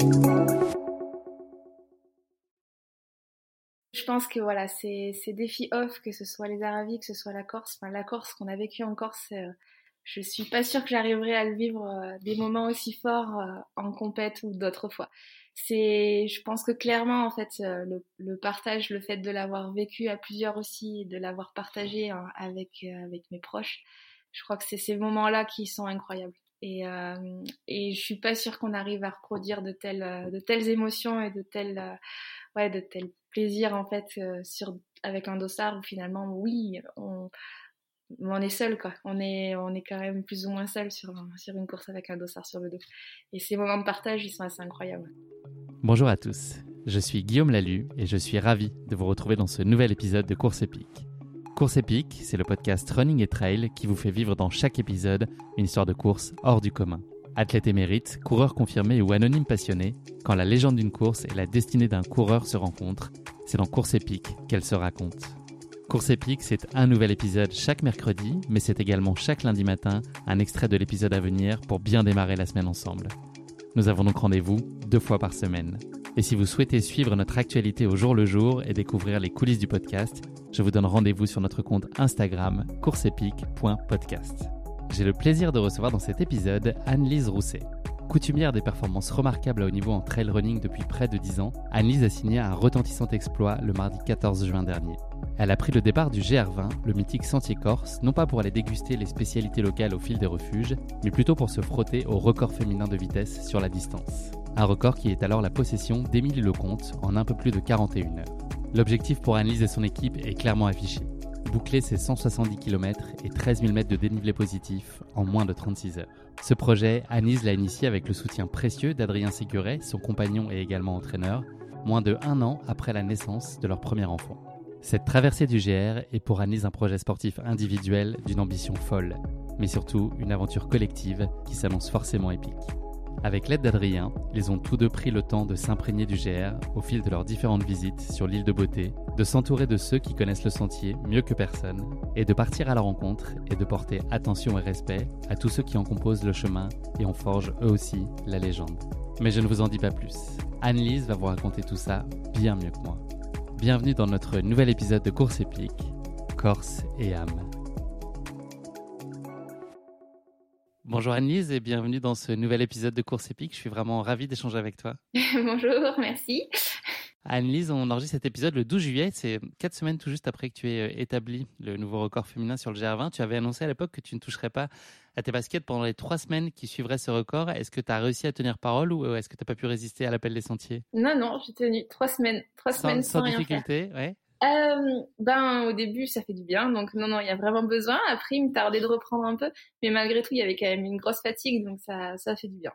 Je pense que voilà, ces, ces défis off, que ce soit les Aravis, que ce soit la Corse, enfin la Corse qu'on a vécu en Corse, euh, je suis pas sûre que j'arriverai à le vivre euh, des moments aussi forts euh, en compète ou d'autres fois. C'est, je pense que clairement en fait le, le partage, le fait de l'avoir vécu à plusieurs aussi, de l'avoir partagé hein, avec avec mes proches, je crois que c'est ces moments-là qui sont incroyables. Et, euh, et je suis pas sûre qu'on arrive à reproduire de telles, euh, émotions et de tels, euh, ouais, de plaisirs en fait euh, avec un dossard où finalement, oui, on, est seul quoi. On est, on est quand même plus ou moins seul sur, sur une course avec un dossard sur le dos. Et ces moments de partage, ils sont assez incroyables. Bonjour à tous. Je suis Guillaume Lalu et je suis ravi de vous retrouver dans ce nouvel épisode de Course épique. Course épique, c'est le podcast Running et Trail qui vous fait vivre dans chaque épisode une histoire de course hors du commun. Athlète émérite, coureur confirmé ou anonyme passionné, quand la légende d'une course et la destinée d'un coureur se rencontrent, c'est dans Course épique qu'elle se raconte. Course épique, c'est un nouvel épisode chaque mercredi, mais c'est également chaque lundi matin un extrait de l'épisode à venir pour bien démarrer la semaine ensemble. Nous avons donc rendez-vous deux fois par semaine. Et si vous souhaitez suivre notre actualité au jour le jour et découvrir les coulisses du podcast, je vous donne rendez-vous sur notre compte Instagram courseepique.podcast. J'ai le plaisir de recevoir dans cet épisode Anne-Lise Rousset. Coutumière des performances remarquables à haut niveau en trail running depuis près de 10 ans, Anne-Lise a signé un retentissant exploit le mardi 14 juin dernier. Elle a pris le départ du GR20, le mythique sentier corse, non pas pour aller déguster les spécialités locales au fil des refuges, mais plutôt pour se frotter au record féminin de vitesse sur la distance. Un record qui est alors la possession d'Émilie Lecomte en un peu plus de 41 heures. L'objectif pour Annelise et son équipe est clairement affiché. Boucler ses 170 km et 13 000 mètres de dénivelé positif en moins de 36 heures. Ce projet, Annelise l'a initié avec le soutien précieux d'Adrien Séguret, son compagnon et également entraîneur, moins de un an après la naissance de leur premier enfant. Cette traversée du GR est pour Annelise un projet sportif individuel d'une ambition folle, mais surtout une aventure collective qui s'annonce forcément épique. Avec l'aide d'Adrien, ils ont tous deux pris le temps de s'imprégner du GR au fil de leurs différentes visites sur l'île de Beauté, de s'entourer de ceux qui connaissent le sentier mieux que personne, et de partir à la rencontre et de porter attention et respect à tous ceux qui en composent le chemin et en forgent eux aussi la légende. Mais je ne vous en dis pas plus. Anne-Lise va vous raconter tout ça bien mieux que moi. Bienvenue dans notre nouvel épisode de Course épique, Corse et âme. Bonjour Annelise et bienvenue dans ce nouvel épisode de Course épique. Je suis vraiment ravi d'échanger avec toi. Bonjour, merci. Annelise, on enregistre cet épisode le 12 juillet. C'est quatre semaines tout juste après que tu aies euh, établi le nouveau record féminin sur le GR20. Tu avais annoncé à l'époque que tu ne toucherais pas à tes baskets pendant les trois semaines qui suivraient ce record. Est-ce que tu as réussi à tenir parole ou euh, est-ce que tu n'as pas pu résister à l'appel des sentiers? Non, non, j'ai tenu trois semaines, trois sans, semaines sans, sans rien difficulté, faire. ouais. Euh, ben au début ça fait du bien, donc non non il y a vraiment besoin. Après il me tardait de reprendre un peu, mais malgré tout il y avait quand même une grosse fatigue, donc ça ça fait du bien.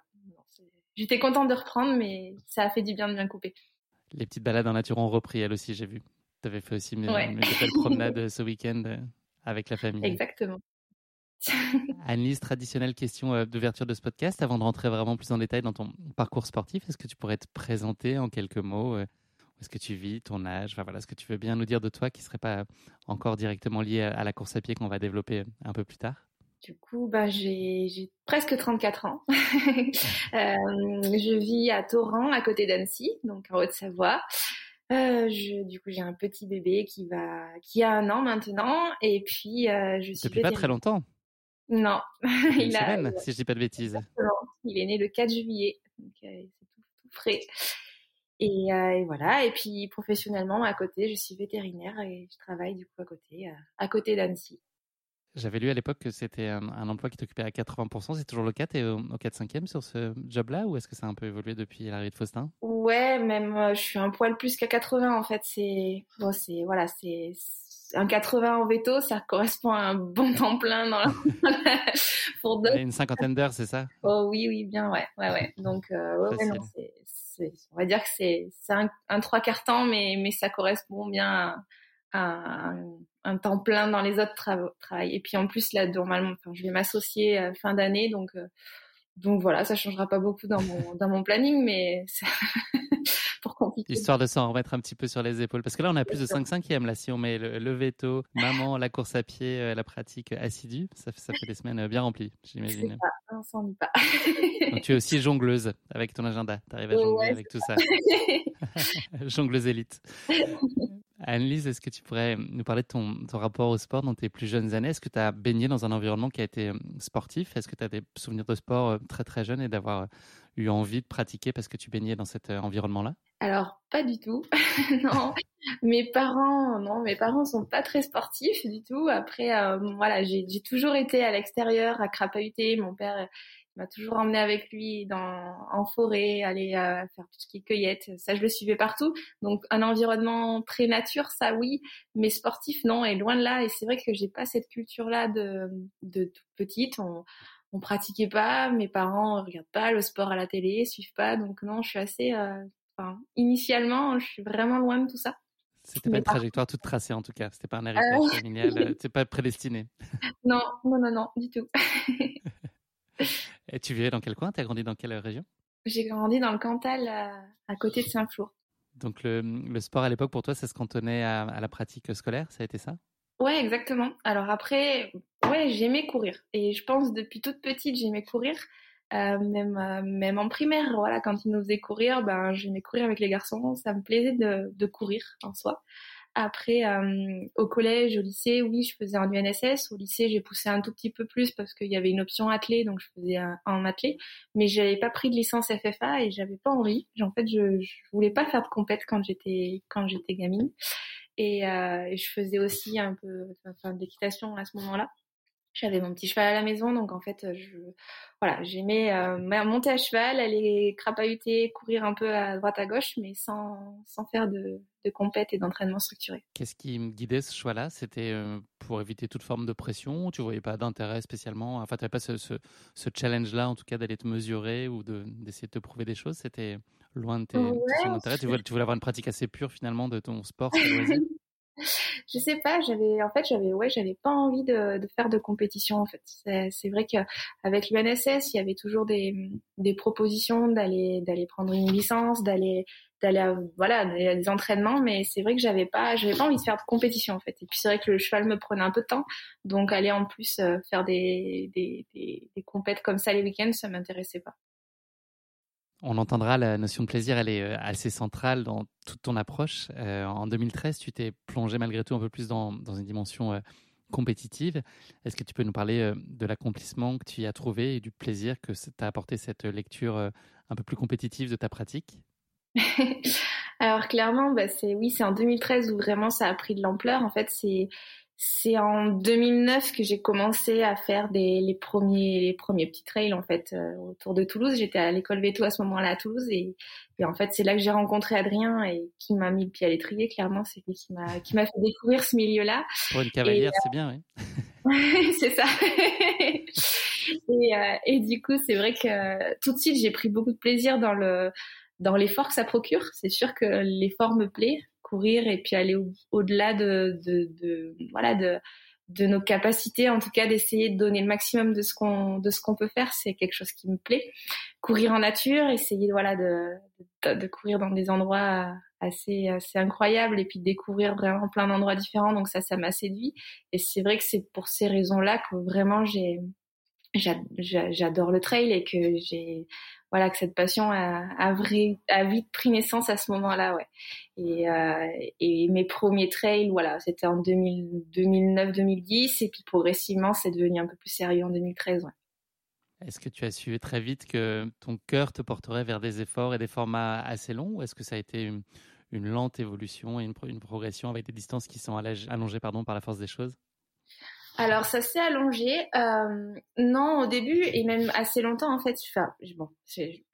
J'étais contente de reprendre, mais ça a fait du bien de bien couper. Les petites balades en nature ont repris elles aussi, j'ai vu. Tu avais fait aussi une, Ouais. une belle promenade ce week-end euh, avec la famille. Exactement. Annelise, traditionnelle question euh, d'ouverture de ce podcast. Avant de rentrer vraiment plus en détail dans ton parcours sportif, est-ce que tu pourrais te présenter en quelques mots euh, Où est-ce que tu vis, ton âge? Enfin, voilà, Ce que tu veux bien nous dire de toi qui ne serait pas encore directement lié à, la course à pied qu'on va développer un peu plus tard? Du coup, bah, j'ai presque 34 ans. Euh, je vis à Torrent, à côté d'Annecy, donc en Haute-Savoie. Euh, du coup, j'ai un petit bébé qui va, qui a un an maintenant, et puis euh, je suis Depuis pas très longtemps, Non, une il a, semaine, si je dis pas de bêtises. Exactement. Il est né le 4 juillet, donc euh, c'est tout, tout frais. Et, et, voilà. Et puis professionnellement, à côté, je suis vétérinaire et je travaille du coup à côté, à côté d'Annecy. J'avais lu à l'époque que c'était un, emploi qui t'occupait à 80%. C'est toujours le cas? T'es au, au 4-5e sur ce job-là ou est-ce que ça a un peu évolué depuis l'arrivée de Faustin? Ouais, même euh, je suis un poil plus qu'à 80 en fait. C'est bon, c'est voilà, c'est un 80 en veto, ça correspond à un bon temps plein dans la... pour deux. Une cinquantaine d'heures, c'est ça? Oh oui, oui, bien, ouais, ouais, ouais. Donc, euh, ouais, non, c'est, on va dire que c'est, un, trois quarts temps, mais mais ça correspond bien. À, un, temps plein dans les autres travaux. Et puis en plus là, normalement, je vais m'associer fin d'année, donc euh, donc voilà, ça changera pas beaucoup dans mon dans mon planning, mais Histoire de s'en remettre un petit peu sur les épaules, parce que là on a plus de 5 cinquièmes là si on met le, veto, maman, la course à pied, euh, la pratique assidue, ça fait ça fait des semaines euh, bien remplies, j'imagine. On s'en pas. donc, tu es aussi jongleuse avec ton agenda, tu arrives à jongler avec tout ça. jongleuse élite. Anne-Lise, est-ce que tu pourrais nous parler de ton, rapport au sport dans tes plus jeunes années? Est-ce que tu as baigné dans un environnement qui a été euh, sportif? Est-ce que tu as des souvenirs de sport très très jeunes et d'avoir eu envie de pratiquer parce que tu baignais dans cet environnement-là? Alors, pas du tout. non, mes parents, non, mes parents sont pas très sportifs du tout. Après, voilà, j'ai toujours été à l'extérieur à crapahuter. Mon père m'a toujours emmené avec lui dans en forêt, aller euh, faire tout ce qui est cueillette. Ça, je le suivais partout. Donc, un environnement très nature, ça oui, mais sportif non, et loin de là. Et c'est vrai que j'ai pas cette culture-là de de toute petite. On pratiquait pas, mes parents regardent pas le sport à la télé, suivent pas. Donc non, je suis assez. Euh, enfin, initialement, je suis vraiment loin de tout ça. C'était pas une trajectoire toute tracée en tout cas. C'était pas un héritage euh... familial. C'est pas prédestiné. Non, non, non, non, du tout. Et tu vivais dans quel coin? Tu as grandi dans quelle région? J'ai grandi dans le Cantal, à, côté de Saint-Flour. Donc le, le, sport à l'époque pour toi, ça se cantonnait à, à, la pratique scolaire, ça a été ça? Ouais, exactement. Alors après, ouais, j'aimais courir. Et je pense depuis toute petite, j'aimais courir. Euh, même euh, même en primaire, voilà, quand ils nous faisaient courir, ben j'aimais courir avec les garçons. Ça me plaisait de, de courir en soi. Après, euh, au collège, au lycée, oui, je faisais un UNSS. Au lycée, j'ai poussé un tout petit peu plus parce qu'il y avait une option athlée, donc je faisais un, un athlé. Mais j'avais pas pris de licence FFA et j'avais pas envie. En fait, je, je voulais pas faire de compète quand j'étais quand j'étais gamine. Et, euh, je faisais aussi un peu d'équitation à ce moment-là. J'avais mon petit cheval à la maison, donc en fait, voilà, j'aimais euh, monter à cheval, aller crapahuter, courir un peu à droite à gauche, mais sans, sans faire de, de compète et d'entraînement structuré. Qu'est-ce qui me guidait ce choix-là C'était euh, pour éviter toute forme de pression Tu voyais pas d'intérêt spécialement? Enfin, tu n'avais pas ce, ce, challenge-là, en tout cas, d'aller te mesurer ou d'essayer de, te prouver des choses? C'était loin de tes, intérêts tu voulais, tu voulais avoir une pratique assez pure finalement de ton sport je sais pas, j'avais en fait j'avais ouais, j'avais pas envie de, de, faire de compétition en fait. C'est vrai qu'avec l'UNSS, il y avait toujours des, des propositions d'aller d'aller prendre une licence, d'aller d'aller voilà, des entraînements mais c'est vrai que j'avais pas j'avais pas envie de faire de compétition en fait. Et puis c'est vrai que le cheval me prenait un peu de temps, donc aller en plus euh, faire des des des, des compètes comme ça les week-ends, ça m'intéressait pas. On entendra la notion de plaisir, elle est euh, assez centrale dans toute ton approche. Euh, en 2013, tu t'es plongé malgré tout un peu plus dans, une dimension euh, compétitive. Est-ce que tu peux nous parler de l'accomplissement que tu y as trouvé et du plaisir que t'a apporté cette lecture un peu plus compétitive de ta pratique? Alors clairement, bah c'est oui, c'est en 2013 où vraiment ça a pris de l'ampleur. En fait, c'est c'est en 2009 que j'ai commencé à faire des, les premiers les premiers petits trails en fait euh, autour de Toulouse. J'étais à l'école Veto à ce moment-là à Toulouse et, et en fait c'est là que j'ai rencontré Adrien et qui m'a mis le pied à l'étrier. Clairement, c'est lui qui m'a qui m'a fait découvrir ce milieu-là. Pour une cavalière, c'est bien, oui. c'est ça. et, euh, et du coup, c'est vrai que tout de suite j'ai pris beaucoup de plaisir dans le dans l'effort que ça procure. C'est sûr que l'effort me plaît courir et puis aller au-delà de, voilà de nos capacités, en tout cas d'essayer de donner le maximum de ce qu'on de peut faire, c'est quelque chose qui me plaît. Courir en nature, essayer voilà de, de, courir dans des endroits assez assez incroyables et puis découvrir vraiment plein d'endroits différents. Donc ça, ça m'a séduit. Et c'est vrai que c'est pour ces raisons-là que vraiment j'adore le trail et que j'ai voilà que cette passion a, vite pris naissance à ce moment-là, ouais. Et, euh, mes premiers trails, voilà, c'était en 2009-2010, et puis progressivement, c'est devenu un peu plus sérieux en 2013, ouais. Est-ce que tu as su très vite que ton cœur te porterait vers des efforts et des formats assez longs ou est-ce que ça a été une, lente évolution et une, une, progression avec des distances qui sont allongées pardon, par la force des choses? Alors ça s'est allongé. Euh, non, au début et même assez longtemps en fait. Enfin, bon,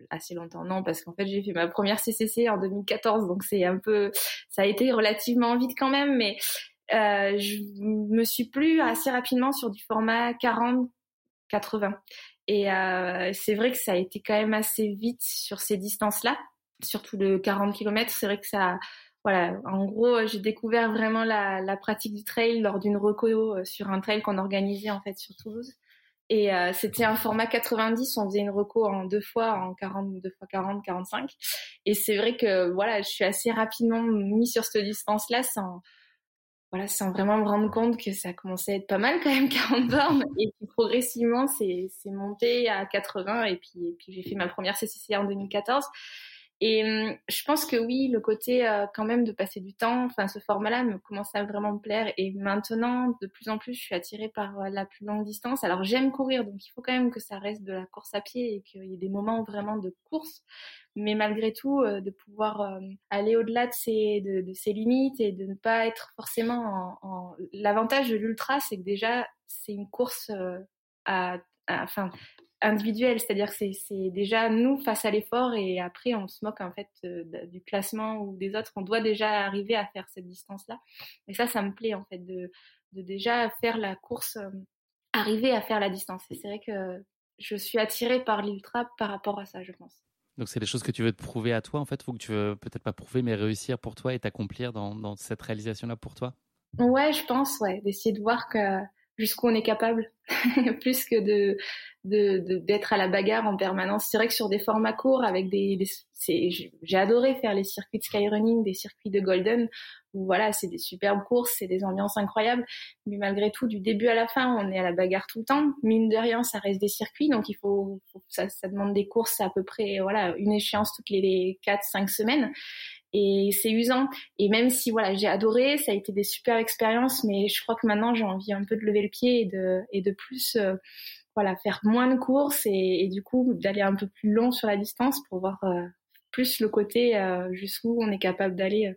assez longtemps non parce qu'en fait j'ai fait ma première CCC en 2014, donc c'est un peu, ça a été relativement vite quand même, mais euh, je me suis plus assez rapidement sur du format 40-80. Et euh, c'est vrai que ça a été quand même assez vite sur ces distances-là, surtout le 40 km. C'est vrai que ça voilà, en gros, j'ai découvert vraiment la, pratique du trail lors d'une reco euh, sur un trail qu'on organisait en fait sur Toulouse. Et euh, c'était un format 90, on faisait une reco en deux fois, en 40, deux fois 40, 45. Et c'est vrai que voilà, je suis assez rapidement mis sur cette distance-là sans, voilà, sans vraiment me rendre compte que ça commençait à être pas mal quand même 40 bornes. Et puis progressivement, c'est monté à 80. Et puis, et puis j'ai fait ma première CCC en 2014. Et hum, je pense que oui, le côté euh, quand même de passer du temps, enfin ce format-là me commence à vraiment me plaire. Et maintenant, de plus en plus, je suis attirée par euh, la plus longue distance. Alors j'aime courir, donc il faut quand même que ça reste de la course à pied et qu'il y ait des moments vraiment de course. Mais malgré tout, euh, de pouvoir aller au-delà de ses, de, de, limites et de ne pas être forcément en... en... L'avantage de l'ultra, c'est que déjà, c'est une course à, à, enfin, individuel, c'est-à-dire que c'est déjà nous face à l'effort et après on se moque en fait euh, du classement ou des autres. On doit déjà arriver à faire cette distance-là. Et ça, ça me plaît en fait de, de déjà faire la course, euh, arriver à faire la distance. Et c'est vrai que je suis attirée par l'ultra par rapport à ça, je pense. Donc c'est des choses que tu veux te prouver à toi en fait, faut que tu veux peut-être pas prouver mais réussir pour toi et t'accomplir dans, dans cette réalisation-là pour toi? Ouais, je pense, ouais, d'essayer de voir que jusqu'où on est capable, plus que de d'être à la bagarre en permanence. C'est vrai que sur des formats courts, avec des, j'ai adoré faire les circuits de skyrunning, des circuits de golden, où voilà, c'est des superbes courses, c'est des ambiances incroyables, mais malgré tout, du début à la fin, on est à la bagarre tout le temps. Mine de rien, ça reste des circuits, donc il faut, ça, ça demande des courses à peu près, voilà, une échéance toutes les quatre, cinq semaines et c'est usant. Et même si voilà, j'ai adoré, ça a été des super expériences, mais je crois que maintenant j'ai envie un peu de lever le pied et de et de plus euh, voilà faire moins de courses et, et du coup d'aller un peu plus long sur la distance pour voir euh, plus le côté euh, jusqu'où on est capable d'aller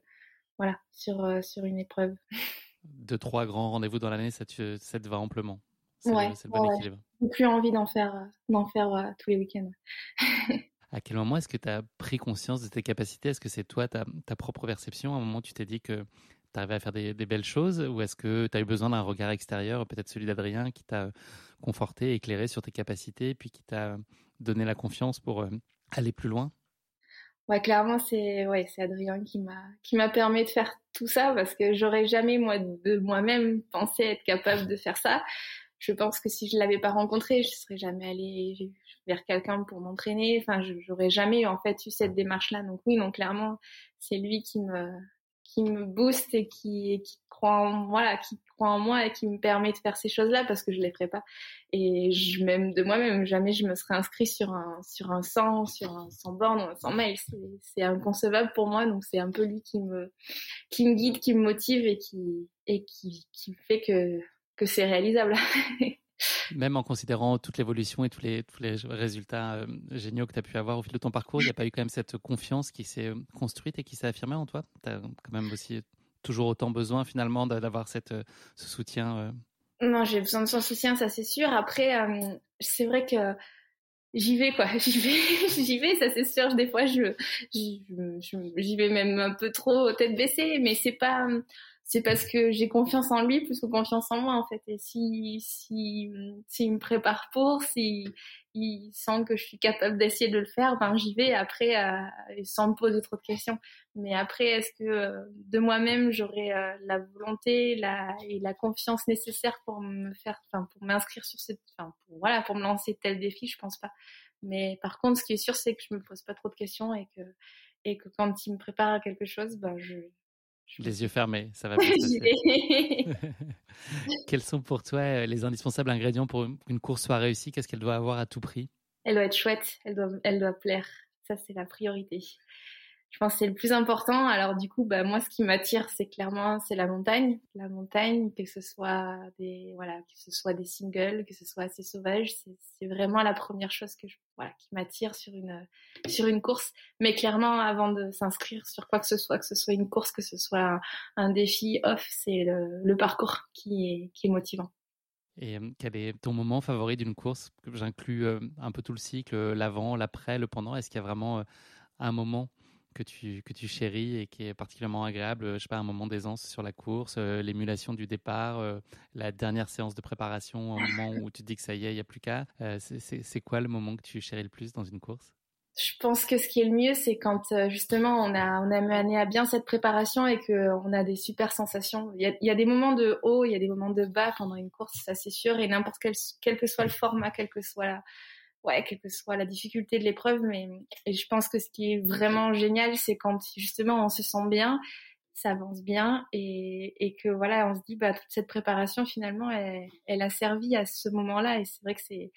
voilà sur sur une épreuve. De trois grands rendez-vous dans l'année, ça te ça te va amplement. C'est ouais, le, bon ouais. équilibre. J'ai plus envie d'en faire d'en faire tous les week-ends. À quel moment est-ce que tu as pris conscience de tes capacités? Est-ce que c'est toi, ta, propre perception? À un moment, tu t'es dit que tu arrivais à faire des, belles choses Ou est-ce que tu as eu besoin d'un regard extérieur, peut-être celui d'Adrien, qui t'a conforté, éclairé sur tes capacités, puis qui t'a donné la confiance pour euh, aller plus loin? Ouais, clairement, c'est ouais, c'est Adrien qui m'a qui m'a permis de faire tout ça parce que j'aurais jamais moi de moi-même pensé être capable de faire ça. Je pense que si je l'avais pas rencontré, je serais jamais allée vers quelqu'un pour m'entraîner. Enfin, j'aurais jamais en fait eu cette démarche-là. Donc oui, donc clairement, c'est lui qui me qui me booste et qui, qui croit en voilà, qui croit en moi et qui me permet de faire ces choses-là parce que je les ferais pas. Et je même de moi-même, jamais je me serais inscrit sur un sur un 100, sur un 100 bornes ou un 100 mails. C'est inconcevable pour moi. Donc c'est un peu lui qui me qui me guide, qui me motive et qui et qui qui fait que que c'est réalisable. Même en considérant toute l'évolution et tous les, tous les résultats euh, géniaux que tu as pu avoir au fil de ton parcours, il n'y a pas eu quand même cette confiance qui s'est euh, construite et qui s'est affirmée en toi? Tu as quand même aussi toujours autant besoin finalement d'avoir cette, euh, ce soutien Non, j'ai besoin de son soutien, ça c'est sûr. Après, c'est vrai que j'y vais quoi, j'y vais, j'y vais, ça c'est sûr. Des fois, je, j'y vais même un peu trop tête baissée, mais c'est pas c'est parce que j'ai confiance en lui plus que confiance en moi en fait. Et si si s'il me prépare pour, si il sent que je suis capable d'essayer de le faire, ben j'y vais après euh, sans me poser trop de questions. Mais après, est-ce que euh, de moi-même j'aurai euh, la volonté, la et la confiance nécessaire pour me faire, enfin pour m'inscrire sur cette, enfin voilà, pour me lancer tel défi, je pense pas. Mais par contre, ce qui est sûr, c'est que je me pose pas trop de questions et que et que quand il me prépare à quelque chose, ben je les yeux fermés, ça va bien. Quels sont pour toi euh, les indispensables ingrédients pour une course soit réussie? Qu'est-ce qu'elle doit avoir à tout prix? Elle doit être chouette, elle doit, elle doit plaire. Ça, c'est la priorité. Je pense que c'est le plus important. Alors du coup, bah moi, ce qui m'attire, c'est clairement c'est la montagne, la montagne, que ce soit des voilà, que ce soit des singles, que ce soit assez sauvage, c'est vraiment la première chose que voilà qui m'attire sur une sur une course. Mais clairement, avant de s'inscrire sur quoi que ce soit, que ce soit une course, que ce soit un, défi off, c'est le, le parcours qui est qui est motivant. Et quel est ton moment favori d'une course? J'inclus un peu tout le cycle, l'avant, l'après, le pendant. Est-ce qu'il y a vraiment un moment que tu, chéris et qui est particulièrement agréable Je sais pas, un moment d'aisance sur la course, l'émulation du départ, la dernière séance de préparation, au moment où tu te dis que ça y est, il n'y a plus qu'à. c'est quoi le moment que tu chéris le plus dans une course? Je pense que ce qui est le mieux, c'est quand justement on a mené à bien cette préparation et que on a des super sensations. Il y a, des moments de haut, il y a des moments de bas pendant une course, ça c'est sûr, et n'importe quel quel que soit le format, quel que soit la, ouais, quelle que soit la difficulté de l'épreuve, mais et je pense que ce qui est vraiment génial, c'est quand justement on se sent bien, ça avance bien et, et que voilà, on se dit bah toute cette préparation finalement, elle, elle a servi à ce moment-là et c'est vrai que c'est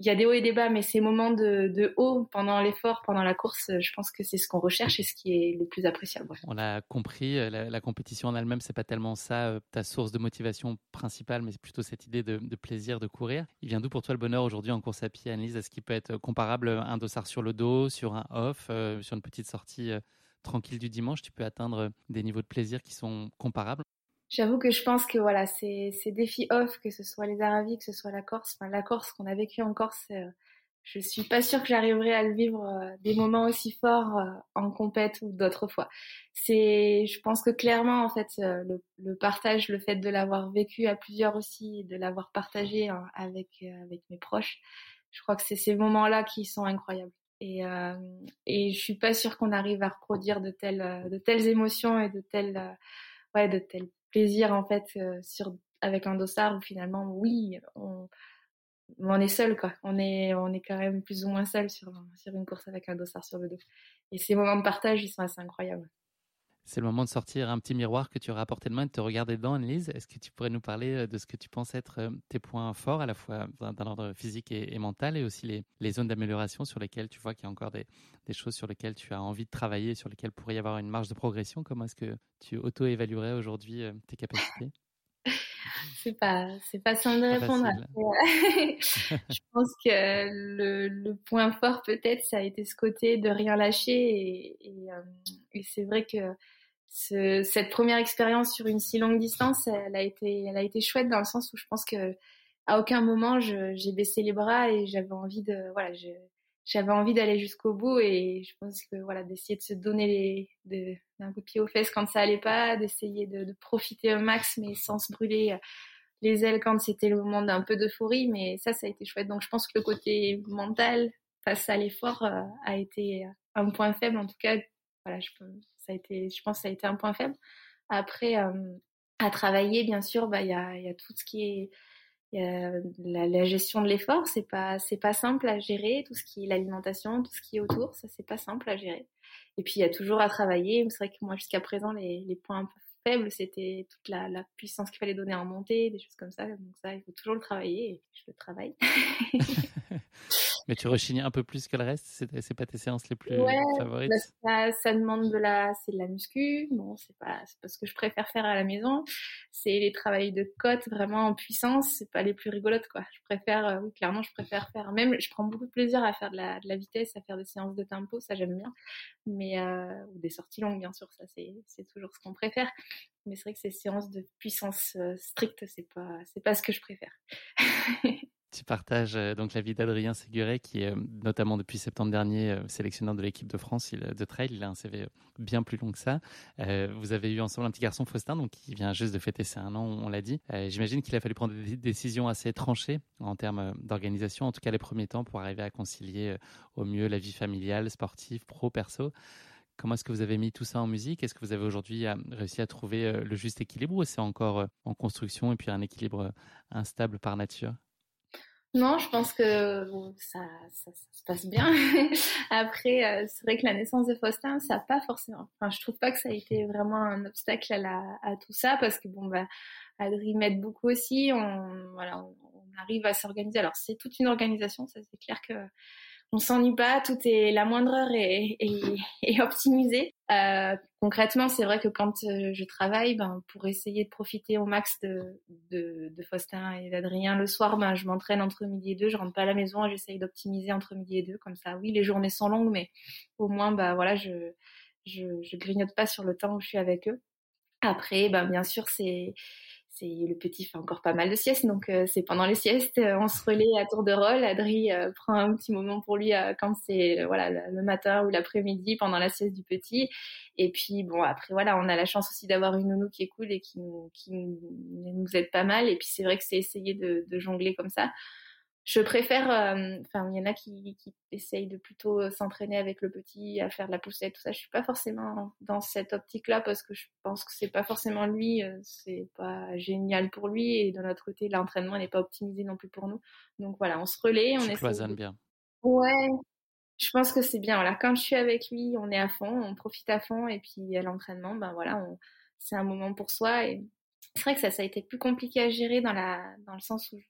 il y a des hauts et des bas, mais ces moments de, haut pendant l'effort, pendant la course, je pense que c'est ce qu'on recherche et ce qui est le plus appréciable. On a compris, euh, la, compétition en elle-même, c'est pas tellement ça euh, ta source de motivation principale, mais c'est plutôt cette idée de, plaisir de courir. Il vient d'où pour toi le bonheur aujourd'hui en course à pied, Annelise? Est-ce qu'il peut être comparable à un dossard sur le dos, sur un off, euh, sur une petite sortie tranquille du dimanche? Tu peux atteindre des niveaux de plaisir qui sont comparables? J'avoue que je pense que voilà, ces, ces défis off, que ce soit les Aravis, que ce soit la Corse, enfin la Corse qu'on a vécu en Corse, euh, je suis pas sûre que j'arriverai à le vivre euh, des moments aussi forts euh, en compète ou d'autres fois. C'est, je pense que clairement en fait le, le, partage, le fait de l'avoir vécu à plusieurs aussi, de l'avoir partagé hein, avec avec mes proches, je crois que c'est ces moments-là qui sont incroyables. Et, et je suis pas sûre qu'on arrive à reproduire de telles de telles émotions et de telles ouais de telles plaisir en fait euh, sur avec un dossard où finalement oui on, on est seul quoi. On est on est quand même plus ou moins seul sur sur une course avec un dossard sur le dos. Et ces moments de partage ils sont assez incroyables c'est le moment de sortir un petit miroir que tu auras à portée de main et de te regarder dedans, Annelise. Est-ce que tu pourrais nous parler euh, de ce que tu penses être euh, tes points forts, à la fois dans l'ordre physique et, mental, et aussi les, les zones d'amélioration sur lesquelles tu vois qu'il y a encore des, des, choses sur lesquelles tu as envie de travailler, sur lesquelles pourrait y avoir une marge de progression? Comment est-ce que tu auto-évaluerais aujourd'hui euh, tes capacités? C'est pas c'est pas simple de répondre. je pense que le, le point fort peut-être ça a été ce côté de rien lâcher et, et, et c'est vrai que ce, cette première expérience sur une si longue distance, elle a été, elle a été chouette dans le sens où je pense que à aucun moment j'ai baissé les bras et j'avais envie de, voilà, j'avais envie d'aller jusqu'au bout et je pense que voilà, d'essayer de se donner les, d'un coup de pied aux fesses quand ça allait pas, d'essayer de, de, profiter au max mais sans se brûler les ailes quand c'était le moment d'un peu d'euphorie, mais ça, ça a été chouette. Donc je pense que le côté mental face à l'effort euh, a été un point faible. En tout cas, voilà, je ça a été, je pense, que ça a été un point faible. Après, à travailler, bien sûr, bah il y a, tout ce qui est la, gestion de l'effort, c'est pas pas simple à gérer. Tout ce qui est l'alimentation, tout ce qui est autour, ça c'est pas simple à gérer. Et puis il y a toujours à travailler. C'est vrai que moi jusqu'à présent les, les points un peu faibles c'était toute la, la puissance qu'il fallait donner en montée, des choses comme ça. Donc ça il faut toujours le travailler. Et je le travaille. Mais tu rechignes un peu plus que le reste? C'est pas tes séances les plus favorites? bah, ça, ça, demande de la, c'est de la muscu. Bon, c'est pas, pas ce que je préfère faire à la maison. C'est les travails de côte vraiment en puissance. C'est pas les plus rigolotes, quoi. Je préfère, euh, oui, clairement, je préfère faire. Même, je prends beaucoup de plaisir à faire de la, de la vitesse, à faire des séances de tempo. Ça, j'aime bien. Mais, euh, ou des sorties longues, bien sûr. Ça, c'est toujours ce qu'on préfère. Mais c'est vrai que ces séances de puissance euh, stricte, c'est pas, c'est pas ce que je préfère. Tu partages euh, donc la vie d'Adrien Séguret, qui est euh, notamment depuis septembre dernier sélectionneur de l'équipe de France de trail. Il a un CV bien plus long que ça. vous avez eu ensemble un petit garçon, Faustin, donc qui vient juste de fêter ses un an, on l'a dit. J'imagine qu'il a fallu prendre des décisions assez tranchées en termes d'organisation, en tout cas les premiers temps, pour arriver à concilier au mieux la vie familiale, sportive, pro, perso. Comment est-ce que vous avez mis tout ça en musique? Est-ce que vous avez aujourd'hui réussi à trouver le juste équilibre ou c'est encore en construction et puis un équilibre instable par nature? Non, je pense que ça, se passe bien. Après, euh, c'est vrai que la naissance de Faustin, ça n'a pas forcément. Enfin, je trouve pas que ça a été vraiment un obstacle à, tout ça parce que bon bah, Adri m'aide beaucoup aussi. On voilà, on, arrive à s'organiser. Alors c'est toute une organisation, ça c'est clair que on s'ennuie pas, tout est la moindre heure est, est, optimisée. Euh, concrètement, c'est vrai que quand euh, je travaille, ben, pour essayer de profiter au max de, de, de Faustin et d'Adrien le soir, ben, je m'entraîne entre midi et deux, je rentre pas à la maison et j'essaye d'optimiser entre midi et deux, comme ça. Oui, les journées sont longues, mais au moins, ben, voilà, je, je, je grignote pas sur le temps où je suis avec eux. Après, ben, bien sûr, c'est c'est le petit fait encore pas mal de siestes, donc euh, c'est pendant les siestes, euh, on se relaie à tour de rôle. Adri euh, prend un petit moment pour lui quand c'est voilà le matin ou l'après-midi pendant la sieste du petit. Et puis bon après voilà, on a la chance aussi d'avoir une nounou qui est cool et qui nous, nous aide pas mal. Et puis c'est vrai que c'est essayer de jongler comme ça je préfère, euh, enfin, il y en a qui, qui essayent de plutôt euh, s'entraîner avec le petit, à faire de la poussette, tout ça. Je suis pas forcément dans cette optique-là parce que je pense que c'est pas forcément lui, euh, c'est pas génial pour lui et de notre côté, l'entraînement n'est pas optimisé non plus pour nous. Donc voilà, on se relaie, on essaie. bien. Ouais, je pense que c'est bien. Voilà, quand je suis avec lui, on est à fond, on profite à fond et puis à l'entraînement, ben voilà, c'est un moment pour soi et c'est vrai que ça, a été plus compliqué à gérer dans le sens où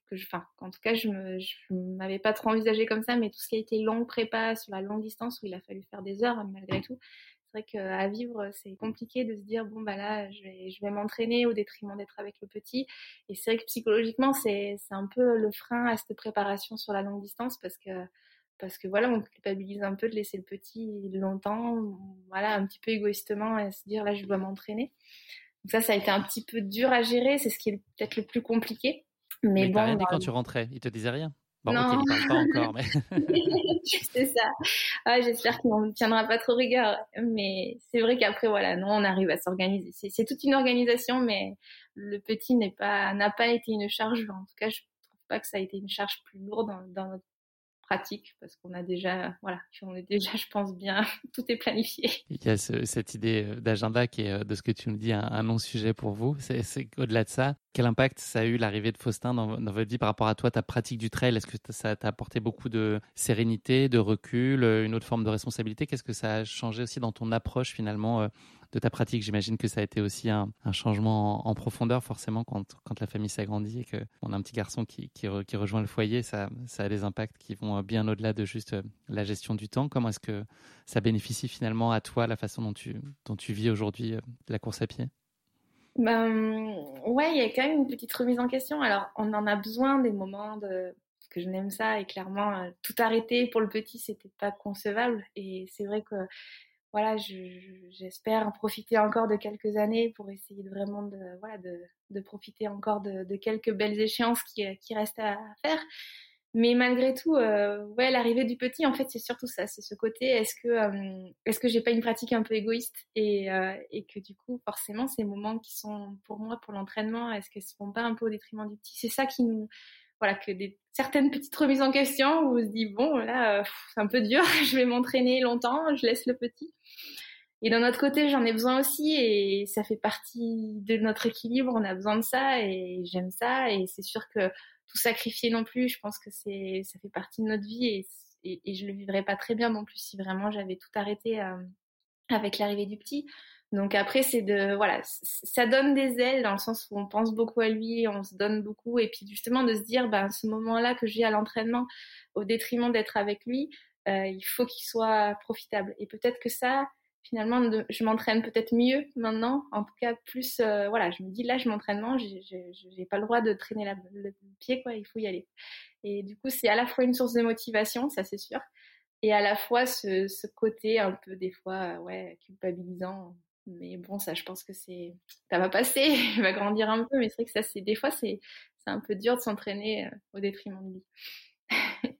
en tout cas, je je m'avais pas trop envisagé comme ça, mais tout ce qui a été long prépa sur la longue distance où il a fallu faire des heures malgré tout. C'est vrai qu'à vivre, c'est compliqué de se dire bon bah là, je vais, m'entraîner au détriment d'être avec le petit. Et c'est vrai que psychologiquement, c'est, un peu le frein à cette préparation sur la longue distance parce que parce que voilà, on culpabilise un peu de laisser le petit longtemps, voilà, un petit peu égoïstement à se dire là, je dois m'entraîner. Donc ça, ça a été un petit peu dur à gérer. C'est ce qui est peut-être le plus compliqué. Mais, mais bon, rien dit quand tu rentrais Il te disait rien Bon, non. ok, il parle pas encore, mais... c'est ça. Ah, J'espère qu'on ne tiendra pas trop rigueur. Mais c'est vrai qu'après, voilà, non, on arrive à s'organiser. C'est toute une organisation, mais le petit n'est pas, n'a pas été une charge. En tout cas, je trouve pas que ça a été une charge plus lourde dans, dans notre pratique parce qu'on a déjà, voilà, on est déjà, je pense bien, tout est planifié. Il y a cette idée euh, d'agenda qui est, euh, de ce que tu nous dis, un, non-sujet pour vous. C'est au-delà de ça, quel impact ça a eu l'arrivée de Faustin dans, dans, votre vie par rapport à toi, ta pratique du trail? Est-ce que ça t'a apporté beaucoup de sérénité, de recul, euh, une autre forme de responsabilité? Qu'est-ce que ça a changé aussi dans ton approche finalement de ta pratique. J'imagine que ça a été aussi un, changement en, profondeur, forcément, quand, la famille s'agrandit et qu'on a un petit garçon qui, rejoint le foyer, ça, a des impacts qui vont euh, bien au-delà de juste euh, la gestion du temps. Comment est-ce que ça bénéficie finalement à toi, la façon dont tu, dont tu vis aujourd'hui euh, la course à pied? Ben, ouais, il y a quand même une petite remise en question. Alors, on en a besoin des moments de que je n'aime ça et clairement tout arrêter pour le petit c'était pas concevable et c'est vrai que voilà, j'espère en profiter encore de quelques années pour essayer de vraiment de, voilà, de, de profiter encore de, de, quelques belles échéances qui, qui restent à faire. Mais malgré tout, euh, ouais, l'arrivée du petit, en fait, c'est surtout ça, c'est ce côté. Est-ce que, euh, est-ce que j'ai pas une pratique un peu égoïste et, euh, et que du coup, forcément, ces moments qui sont pour moi, pour l'entraînement, est-ce qu'elles se font pas un peu au détriment du petit? C'est ça qui nous, voilà, que des certaines petites remises en question où on se dit bon là euh, c'est un peu dur, je vais m'entraîner longtemps, je laisse le petit. Et d'un autre côté, j'en ai besoin aussi et ça fait partie de notre équilibre. On a besoin de ça et j'aime ça et c'est sûr que tout sacrifier non plus, je pense que c'est ça fait partie de notre vie et, et, je le vivrais pas très bien non plus si vraiment j'avais tout arrêté euh, avec l'arrivée du petit. Donc après, c'est de voilà, ça donne des ailes dans le sens où on pense beaucoup à lui, on se donne beaucoup, et puis justement de se dire, ben ce moment-là que j'ai à l'entraînement, au détriment d'être avec lui, euh, il faut qu'il soit profitable. Et peut-être que ça, finalement, je m'entraîne peut-être mieux maintenant. En tout cas, plus euh, voilà, je me dis là, je m'entraîne, j'ai pas le droit de traîner la, le pied, quoi. Il faut y aller. Et du coup, c'est à la fois une source de motivation, ça c'est sûr, et à la fois ce, ce côté un peu des fois, ouais, culpabilisant mais bon, ça, je pense que c'est, ça va passer, il va grandir un peu, mais c'est vrai que ça, c'est, des fois, c'est, c'est un peu dur de s'entraîner euh, au détriment de lui.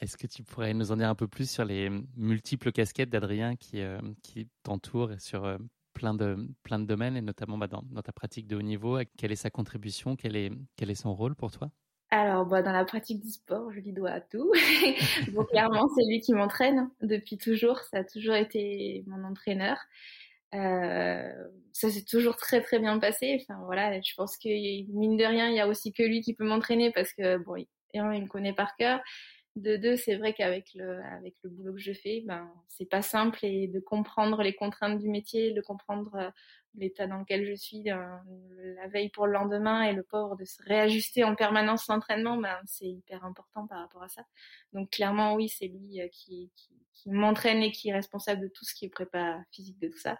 Est-ce que tu pourrais nous en dire un peu plus sur les multiples casquettes d'Adrien qui, euh, qui t'entourent sur euh, plein, de, plein de domaines, et notamment bah, dans, dans, ta pratique de haut niveau Quelle est sa contribution quel est, quel est son rôle pour toi? Alors, bah, dans la pratique du sport, je lui dois à tout. Clairement, c'est lui qui m'entraîne depuis toujours. Ça a toujours été mon entraîneur. Euh, ça s'est toujours très très bien passé. Enfin voilà, je pense que mine de rien, il y a aussi que lui qui peut m'entraîner parce que bon, il, il me connaît par cœur. de deux, c'est vrai qu'avec le, avec le boulot que je fais, ben, c'est pas simple et de comprendre les contraintes du métier, de comprendre euh, l'état dans lequel je suis la veille pour le lendemain et le pauvre de se réajuster en permanence l'entraînement, ben, c'est hyper important par rapport à ça. Donc clairement, oui, c'est lui euh, qui, m'entraîne et qui est responsable de tout ce qui est prépa physique de tout ça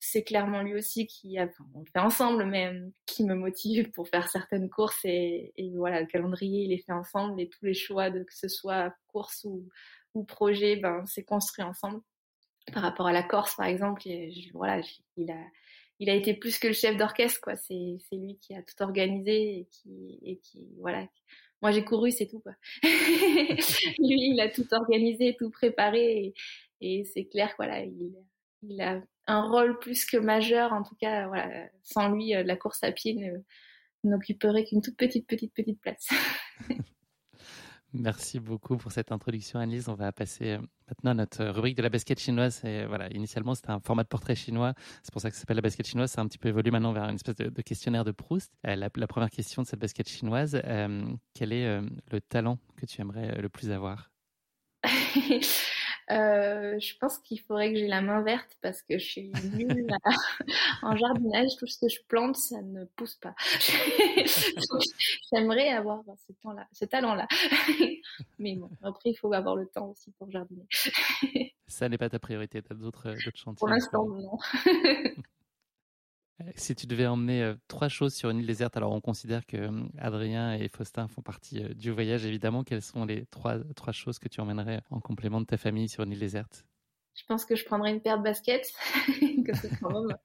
c'est clairement lui aussi qui, enfin, on le fait ensemble, mais euh, qui me motive pour faire certaines courses et, voilà, le calendrier, il est fait ensemble et tous les choix que ce soit course ou, ou projet, ben, c'est construit ensemble. Par rapport à la Corse, par exemple, je, voilà, il a, il a été plus que le chef d'orchestre, quoi. C'est, c'est lui qui a tout organisé et qui, et qui, voilà. Moi, j'ai couru, c'est tout, quoi. lui, il a tout organisé, tout préparé et, c'est clair, voilà, il, il a un rôle plus que majeur. En tout cas, voilà, sans lui, euh, la course à pied n'occuperait qu'une toute petite, petite, petite place. Merci beaucoup pour cette introduction, Annelise. On va passer euh, maintenant à notre rubrique de la basket chinoise. Et voilà, initialement, c'était un format de portrait chinois. C'est pour ça que ça s'appelle la basket chinoise. Ça a un petit peu évolué maintenant vers une espèce de, questionnaire de Proust. Euh, la, première question de cette basket chinoise, quel est le talent que tu aimerais le plus avoir? Euh, je pense qu'il faudrait que j'ai la main verte parce que je suis nulle en jardinage. Tout ce que je plante, ça ne pousse pas. J'aimerais avoir ce talent-là. Mais bon, après, il faut avoir le temps aussi pour jardiner. ça n'est pas ta priorité. Tu as d'autres chantiers. Pour l'instant, non. Si tu devais emmener euh, trois choses sur une île déserte, alors on considère que euh, Adrien et Faustin font partie euh, du voyage, évidemment. Quelles sont les trois, trois choses que tu emmènerais en complément de ta famille sur une île déserte? Je pense que je prendrais une paire de baskets, quand même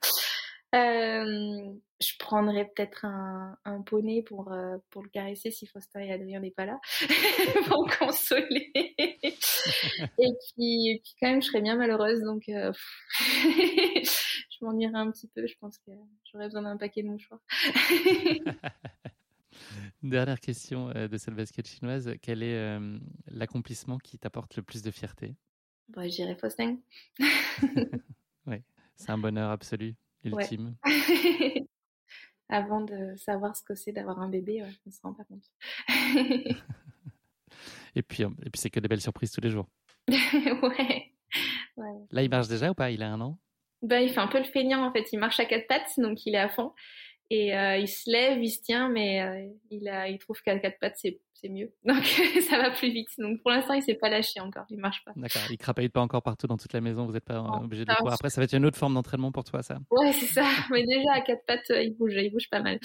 euh, je prendrais peut-être un, poney pour pour le caresser si Faustin et Adrien n'est pas là pour le consoler. et puis quand même je serais bien malheureuse donc je m'en irais un petit peu. Je pense que j'aurais besoin d'un paquet de mouchoirs. Dernière question euh, de cette basket chinoise. Quel est l'accomplissement qui t'apporte le plus de fierté? Bah, Je dirais Faustin. oui, c'est un bonheur absolu ultime Avant de savoir ce que c'est d'avoir un bébé, je ne me rends pas compte. et puis, et puis c'est que des belles surprises tous les jours. ouais. Là, il marche déjà ou pas? Il a un an? Ben, Il fait un peu le feignant en fait. Il marche à quatre pattes, donc il est à fond. Et euh, il se lève, il se tient, mais euh, il, a, il trouve qu'à quatre pattes, c'est, mieux. Donc ça va plus vite. Donc pour l'instant, il s'est pas lâché encore. Il marche pas. D'accord. Il crapaille pas encore partout dans toute la maison. Vous n'êtes pas obligé de le voir. Après, ça va être une autre forme d'entraînement pour toi, ça. Ouais, c'est ça. Mais déjà, à quatre pattes, il bouge. Il bouge pas mal.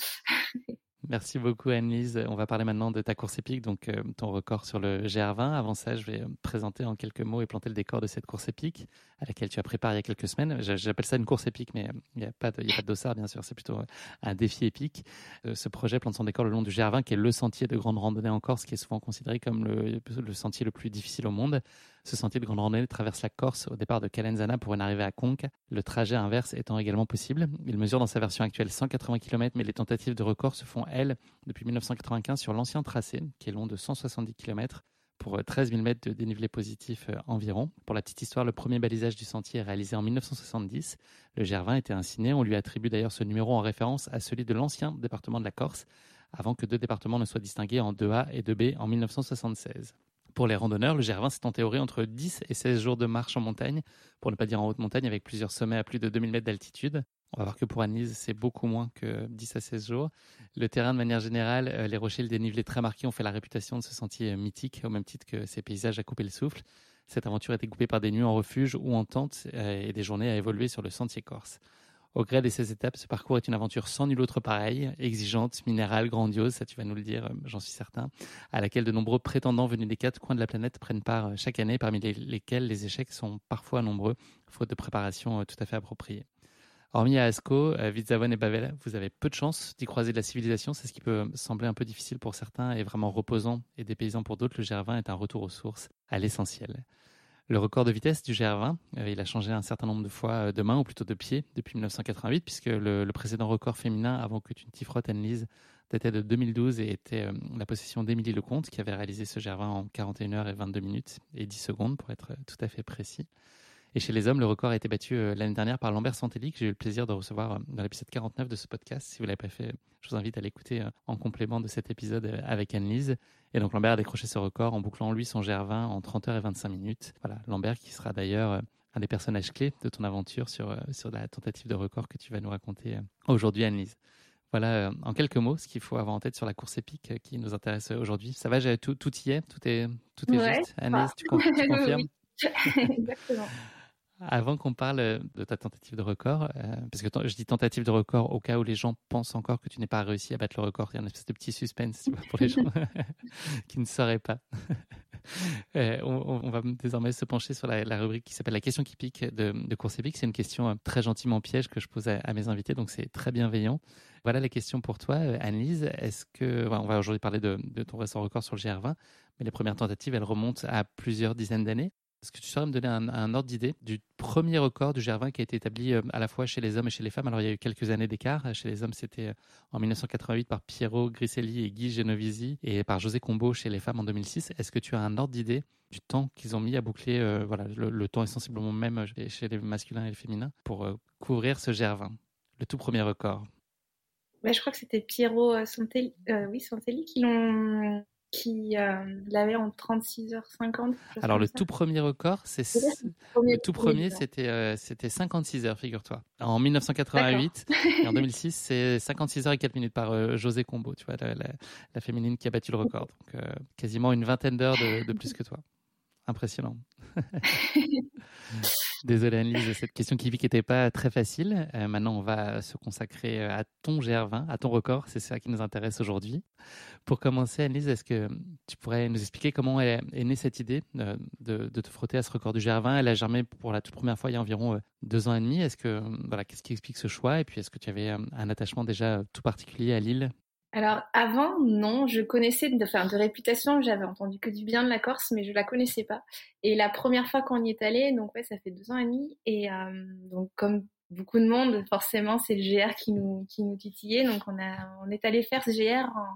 Merci beaucoup Anne-Lise. On va parler maintenant de ta course épique, donc euh, ton record sur le GR20. Avant ça, je vais présenter en quelques mots et planter le décor de cette course épique à laquelle tu as préparé il y a quelques semaines. J'appelle ça une course épique, mais euh, il n'y a pas de, dossard bien sûr. C'est plutôt euh, un défi épique. ce projet plante son décor le long du GR20, qui est le sentier de grande randonnée en Corse, qui est souvent considéré comme le sentier le plus difficile au monde. Ce sentier de grande randonnée traverse la Corse au départ de Calenzana pour une arrivée à Conques, le trajet inverse étant également possible. Il mesure dans sa version actuelle 180 km, mais les tentatives de record se font, elles, depuis 1995 sur l'ancien tracé, qui est long de 170 km pour 13 000 mètres de dénivelé positif euh, environ. Pour la petite histoire, le premier balisage du sentier est réalisé en 1970. Le GR20 était ainsi né. On lui attribue d'ailleurs ce numéro en référence à celui de l'ancien département de la Corse, avant que deux départements ne soient distingués en 2A et 2B en 1976. Pour les randonneurs, le GR20 c'est en théorie entre 10 et 16 jours de marche en montagne, pour ne pas dire en haute montagne, avec plusieurs sommets à plus de 2000 mètres d'altitude. On va voir que pour Annelise, c'est beaucoup moins que 10 à 16 jours. Le terrain, de manière générale, euh, les rochers, le dénivelé très marqué ont fait la réputation de ce sentier mythique, au même titre que ces paysages à couper le souffle. Cette aventure a été coupée par des nuits en refuge ou en tente euh, et des journées à évoluer sur le sentier corse. Au gré de ces étapes, ce parcours est une aventure sans nul autre pareil, exigeante, minérale, grandiose, ça tu vas nous le dire, euh, j'en suis certain, à laquelle de nombreux prétendants venus des quatre coins de la planète prennent part euh, chaque année, parmi lesquels les échecs sont parfois nombreux, faute de préparation euh, tout à fait appropriée. Hormis à Asco, Vitzavon et Bavel, vous avez peu de chance d'y croiser de la civilisation. C'est ce qui peut sembler un peu difficile pour certains et vraiment reposant et dépaysant pour d'autres. Le GR20 est un retour aux sources, à l'essentiel. Le record de vitesse du GR20, euh, il a changé un certain nombre de fois euh, de main, ou plutôt de pied, depuis 1988, puisque le, précédent record féminin, avant que tu ne t'y frottes, Annelise, datait de 2012 et était euh, la possession d'Émilie Lecomte, qui avait réalisé ce GR20 en 41 heures et 22 minutes et 10 secondes, pour être tout à fait précis. Et chez les hommes, le record a été battu euh, l'année dernière par Lambert Santelli, que j'ai eu le plaisir de recevoir euh, dans l'épisode 49 de ce podcast. Si vous ne l'avez pas fait, je vous invite à l'écouter en complément de cet épisode avec Anne-Lise. Et donc Lambert a décroché ce record en bouclant lui son GR20 en 30 heures et 25 minutes. Voilà, Lambert qui sera d'ailleurs un des personnages clés de ton aventure sur, sur la tentative de record que tu vas nous raconter aujourd'hui, Anne-Lise. Voilà, en quelques mots, ce qu'il faut avoir en tête sur la course épique qui nous intéresse aujourd'hui. Ça va, tout, tout y est? Tout est, tout est juste? Anne-Lise, tu, confirmes? Exactement. Avant qu'on parle euh, de ta tentative de record, euh, parce que je dis tentative de record au cas où les gens pensent encore que tu n'es pas réussi à battre le record, il y a une espèce de petit suspense pour les gens qui ne sauraient pas. Euh, on, va désormais se pencher sur la, rubrique qui s'appelle la question qui pique de, course épique. C'est une question très gentiment piège que je pose à, mes invités, donc c'est très bienveillant. Voilà la question pour toi, Annelise. Est-ce que on va aujourd'hui parler de, de ton récent record sur le GR20, mais les premières tentatives, elles remontent à plusieurs dizaines d'années. Est-ce que tu saurais me donner un, ordre d'idée du premier record du GR20 qui a été établi euh, à la fois chez les hommes et chez les femmes? Alors, il y a eu quelques années d'écart. Chez les hommes, c'était euh, en 1988 par Piero Griselli et Guy Genovisi et par José Combo chez les femmes en 2006. Est-ce que tu as un ordre d'idée du temps qu'ils ont mis à boucler euh, Voilà, le, temps est sensiblement même chez les masculins et les féminins pour couvrir ce GR20, le tout premier record? je crois que c'était Piero Santelli, oui, Santelli qui l'ont qui euh, l'avait en 36h50. Alors le tout premier record, c'est le tout premier, c'était euh, c'était 56 heures, figure-toi. En 1988 et en 2006, c'est 56 heures et 4 minutes par euh, José Combo, tu vois, la, féminine qui a battu le record. Donc quasiment une vingtaine d'heures de, plus que toi. Impressionnant. Désolé Annelise, cette question qui n'était pas très facile. maintenant, on va se consacrer à ton GR20, à ton record. C'est ça qui nous intéresse aujourd'hui. Pour commencer, Annelise, est-ce que tu pourrais nous expliquer comment est, née cette idée euh, de, te frotter à ce record du GR20 Elle a germé pour la toute première fois il y a environ euh, deux ans et demi. Est-ce que voilà, qu'est-ce qui explique ce choix? Et puis, est-ce que tu avais euh, un attachement déjà tout particulier à Lille? Alors avant, non, je connaissais de, enfin, de réputation, j'avais entendu que du bien de la Corse, mais je la connaissais pas. Et la première fois qu'on y est allé, donc ouais, ça fait deux ans et demi, et donc comme beaucoup de monde, forcément, c'est le GR qui nous qui nous titillait, donc on a on est allé faire ce GR en,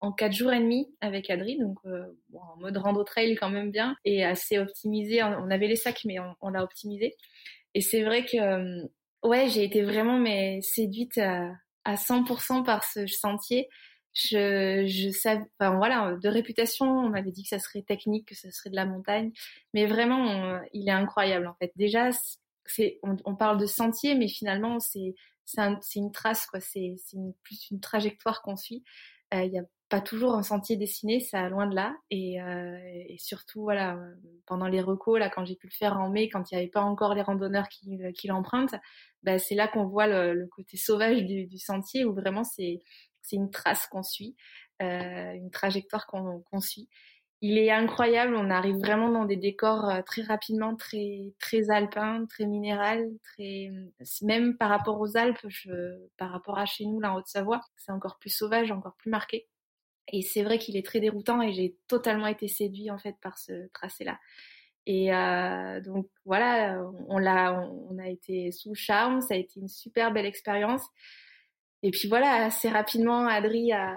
en quatre jours et demi avec Adri, donc euh, en mode rando trail quand même bien et assez optimisé. On avait les sacs, mais on, l'a optimisé. Et c'est vrai que euh, ouais, j'ai été vraiment mais séduite à, à 100% par ce sentier. Je, je savais, enfin voilà, de réputation, on m'avait dit que ça serait technique, que ça serait de la montagne, mais vraiment, il est incroyable en fait. Déjà, c'est, on, parle de sentier, mais finalement, c'est c'est un, une trace quoi. C'est une, plus une trajectoire qu'on suit. Euh, il y a pas toujours un sentier dessiné, ça loin de là. Et, euh, et surtout, voilà, pendant les recos, là, quand j'ai pu le faire en mai, quand il n'y avait pas encore les randonneurs qui, qui l'empruntent, bah, c'est là qu'on voit le, le, côté sauvage du, du, sentier où vraiment c'est une trace qu'on suit, euh, une trajectoire qu'on qu'on suit. Il est incroyable, on arrive vraiment dans des décors euh, très rapidement, très très alpins, très minéral, très même par rapport aux Alpes, je, par rapport à chez nous là en Haute-Savoie, c'est encore plus sauvage, encore plus marqué. Et c'est vrai qu'il est très déroutant et j'ai totalement été séduit en fait par ce tracé-là. Et euh, donc voilà, on l'a, on a été sous charme, ça a été une super belle expérience. Et puis voilà, assez rapidement, Adri a,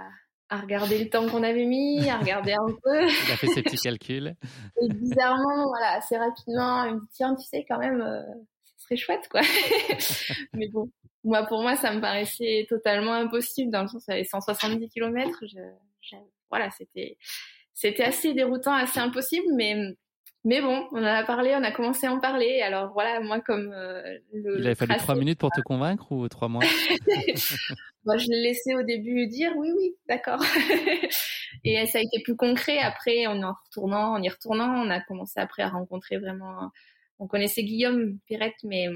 a regardé le temps qu'on avait mis, a regardé un peu. Il a fait ses petits calculs. Et bizarrement, voilà, assez rapidement, il me dit tiens, tu sais quand même, euh, ce serait chouette quoi. Mais bon, moi pour moi, ça me paraissait totalement impossible dans le sens, ça avait 170 km. Je, voilà, c'était c'était assez déroutant, assez impossible, mais mais bon, on en a parlé, on a commencé à en parler. Alors voilà, moi comme euh, le. Il avait fallu trois minutes pour te convaincre ou trois mois? Moi, je l'ai laissé au début dire oui, oui, d'accord. et ça a été plus concret après, en en retournant, en y retournant, on a commencé après à rencontrer vraiment. On connaissait Guillaume Pirette, mais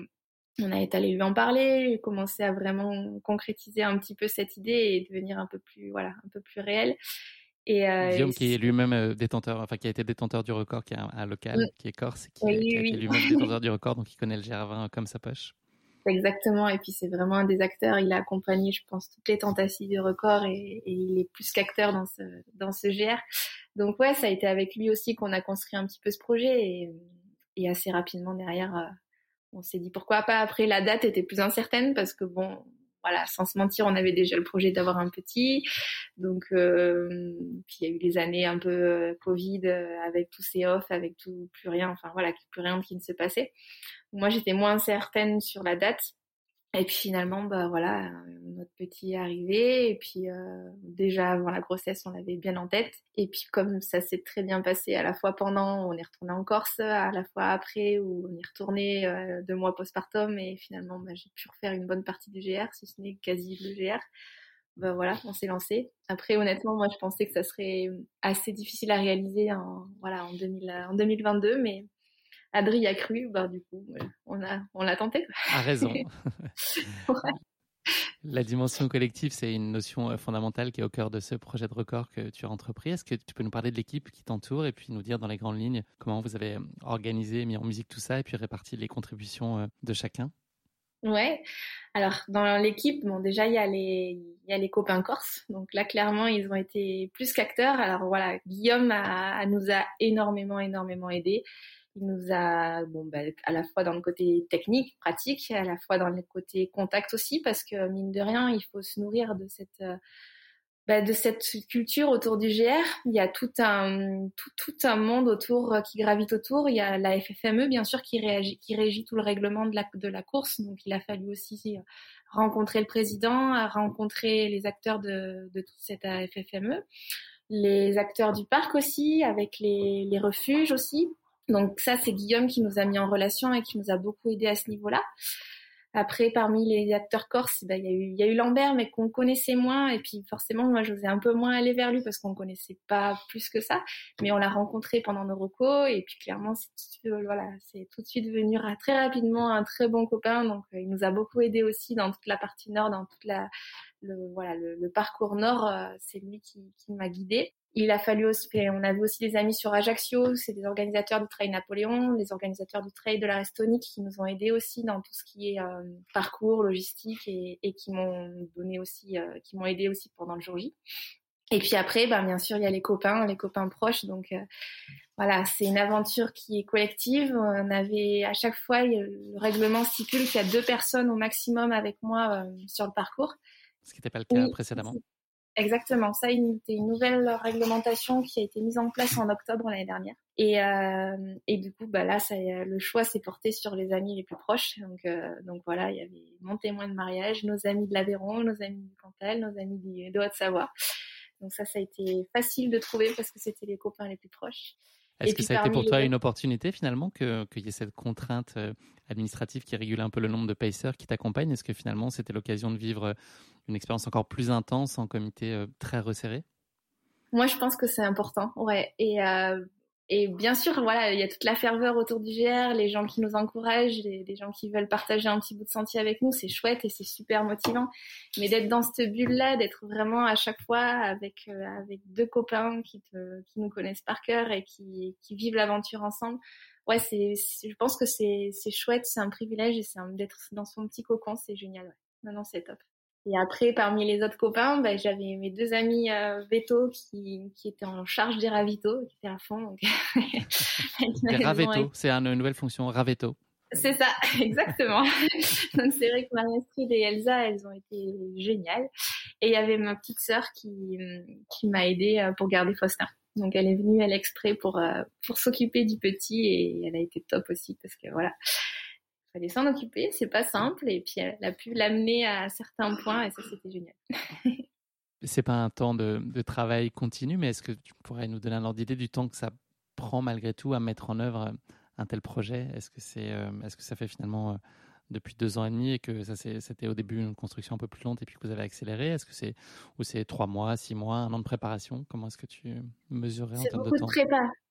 on a allé lui en parler, commencer à vraiment concrétiser un petit peu cette idée et devenir un peu plus, voilà, un peu plus réel. Et, euh, Guillaume, qui est lui-même euh, détenteur, enfin qui a été détenteur du record, qui est un, local, qui est corse, qui, est, qui lui-même détenteur du record, donc il connaît le GR20 comme sa poche. Exactement, et puis c'est vraiment un des acteurs. Il a accompagné, je pense, toutes les tentatives du record et, et il est plus qu'acteur dans ce dans ce GR. Donc ouais, ça a été avec lui aussi qu'on a construit un petit peu ce projet et, et assez rapidement derrière, euh, on s'est dit pourquoi pas. Après, la date était plus incertaine parce que bon, voilà, sans se mentir, on avait déjà le projet d'avoir un petit. Donc, euh, il y a eu des années un peu euh, Covid euh, avec tous ces off, avec tout, plus rien, enfin voilà, plus rien qui ne se passait. Moi, j'étais moins certaine sur la date. Et puis finalement, bah voilà, notre petit est arrivé. Et puis euh, déjà avant la grossesse, on l'avait bien en tête. Et puis comme ça s'est très bien passé, à la fois pendant, on est retourné en Corse, à la fois après, où on est retourné euh, deux mois postpartum. Et finalement, bah, j'ai pu refaire une bonne partie du GR, si ce n'est quasi le GR. Bah voilà, on s'est lancé. Après, honnêtement, moi, je pensais que ça serait assez difficile à réaliser en voilà en, 2000, en 2022, mais Adri a cru, bah, du coup, on a, on l'a tenté. A raison. La dimension collective, c'est une notion euh, fondamentale qui est au cœur de ce projet de record que tu as entrepris. Est-ce que tu peux nous parler de l'équipe qui t'entoure et puis nous dire dans les grandes lignes comment vous avez euh, organisé, mis en musique tout ça et puis réparti les contributions euh, de chacun? Ouais. Alors dans l'équipe, bon déjà il y a les il y a les copains corses. Donc là clairement ils ont été plus qu'acteurs. Alors voilà, Guillaume a, nous a énormément énormément aidé. Il nous a, bon, bah, à la fois dans le côté technique, pratique, à la fois dans le côté contact aussi, parce que mine de rien, il faut se nourrir de cette, euh, bah, de cette culture autour du GR. Il y a tout un, tout, tout un monde autour euh, qui gravite autour. Il y a la FFME, bien sûr, qui, réagit, qui régit tout le règlement de la, de la course. Donc, il a fallu aussi rencontrer le président, rencontrer les acteurs de, de toute cette FFME, les acteurs du parc aussi, avec les, les refuges aussi. Donc ça, c'est Guillaume qui nous a mis en relation et qui nous a beaucoup aidé à ce niveau-là. Après, parmi les acteurs corses, bah, il y, eu, il y a eu Lambert, mais qu'on connaissait moins. Et puis forcément, moi, j'osais un peu moins aller vers lui parce qu'on connaissait pas plus que ça. Mais on l'a rencontré pendant nos recos. Et puis clairement, c'est tout, voilà, tout de suite venu très rapidement un très bon copain. Donc euh, il nous a beaucoup aidé aussi dans toute la partie nord, dans toute la, le, voilà, le, parcours nord. Euh, c'est lui qui, qui m'a guidée. Il a fallu aussi, on avait aussi des amis sur Ajaccio, c'est des organisateurs du Trail Napoléon, des organisateurs du Trail de la Restonique qui nous ont aidés aussi dans tout ce qui est euh, parcours, logistique et, et qui m'ont donné aussi, euh, qui m'ont aidé aussi pendant le jour J. Et puis après, ben, bien sûr, il y a les copains, les copains proches. Donc euh, voilà, c'est une aventure qui est collective. On avait à chaque fois, le règlement stipule qu'il y a deux personnes au maximum avec moi sur le parcours. Ce qui n'était pas le cas précédemment. Exactement. Ça, c'était une nouvelle réglementation qui a été mise en place en octobre l'année dernière. Et, euh, du coup, bah là, le choix s'est porté sur les amis les plus proches. Donc, euh, donc voilà, il y avait mon témoin de mariage, nos amis de l'Aveyron, nos amis du Cantal, nos amis de Haute-Savoie. Donc ça, ça a été facile de trouver parce que c'était les copains les plus proches. Est-ce que ça a été pour toi une opportunité finalement qu'il y ait cette contrainte euh, administrative qui régule un peu le nombre de pacers qui t'accompagnent? Est-ce que finalement c'était l'occasion de vivre euh, une expérience encore plus intense en comité euh, très resserré? Moi je pense que c'est important, ouais. Et et bien sûr, voilà, il y a toute la ferveur autour du GR, les gens qui nous encouragent, les, gens qui veulent partager un petit bout de sentier avec nous, c'est chouette et c'est super motivant. Mais d'être dans cette bulle-là, d'être vraiment à chaque fois avec euh, avec deux copains qui te, qui nous connaissent par cœur et qui qui vivent l'aventure ensemble, ouais, c'est, je pense que c'est c'est chouette, c'est un privilège et c'est d'être dans son petit cocon, c'est génial. Ouais. Non, non, c'est top. Et après, parmi les autres copains, bah, j'avais mes deux amis euh, veto qui, qui étaient en charge des ravitaux, qui étaient à fond. Donc... Raveto, c'est une nouvelle fonction, Raveto. C'est ça, exactement. donc c'est vrai que Marie-Astrid et Elsa, elles ont été géniales. Et il y avait ma petite sœur qui, qui m'a aidée euh, pour garder Faustin. Donc elle est venue à l'exprès pour, euh, pour s'occuper du petit et elle a été top aussi parce que voilà, fallait s'en occuper, c'est pas simple, et puis elle a pu l'amener à certains points, et ça c'était génial. c'est pas un temps de, travail continu, mais est-ce que tu pourrais nous donner un ordre d'idée du temps que ça prend malgré tout à mettre en œuvre un tel projet? Est-ce que c'est, euh, est-ce que ça fait finalement euh, depuis deux ans et demi et que ça c'était au début une construction un peu plus lente et puis que vous avez accéléré Est-ce que c'est ou c'est trois mois, six mois, un an de préparation? Comment est-ce que tu mesurerais en termes de temps?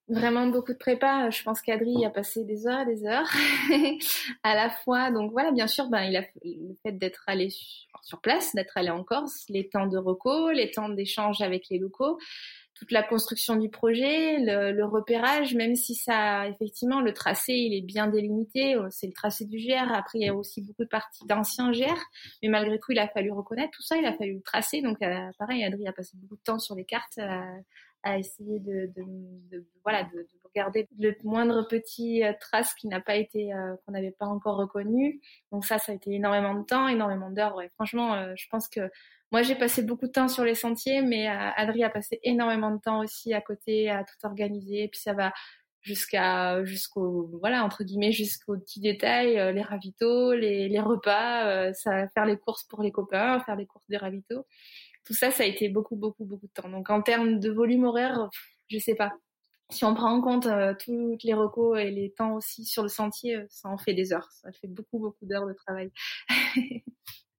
vraiment beaucoup de prépa. Je pense qu'Adri a passé des heures et des heures à la fois. Donc voilà, bien sûr, ben, il a le fait d'être allé sur, place, d'être allé en Corse, les temps de recours, les temps d'échange avec les locaux, toute la construction du projet, le, repérage, même si ça, effectivement, le tracé, il est bien délimité. C'est le tracé du GR. Après, il y a aussi beaucoup de parties d'anciens GR, mais malgré tout, il a fallu reconnaître tout ça. Il a fallu le tracer. Donc, euh, pareil, Adri a passé beaucoup de temps sur les cartes. Euh, à essayer de, de, de voilà de, de, garder le moindre petit trace qui n'a pas été, qu'on n'avait pas encore reconnu. Donc ça, ça a été énormément de temps, énormément d'heures. Ouais, franchement, je pense que moi, j'ai passé beaucoup de temps sur les sentiers, mais Adri a passé énormément de temps aussi à côté, à tout organiser. Et puis ça va jusqu'à jusqu'au voilà entre guillemets jusqu'aux petits détails euh, les ravitaux les, repas euh, faire les courses pour les copains faire les courses des ravitaux. Tout ça ça a été beaucoup beaucoup beaucoup de temps. Donc en termes de volume horaire je sais pas. Si on prend en compte euh, toutes les recos et les temps aussi sur le sentier ça en fait des heures. Ça fait beaucoup beaucoup d'heures de travail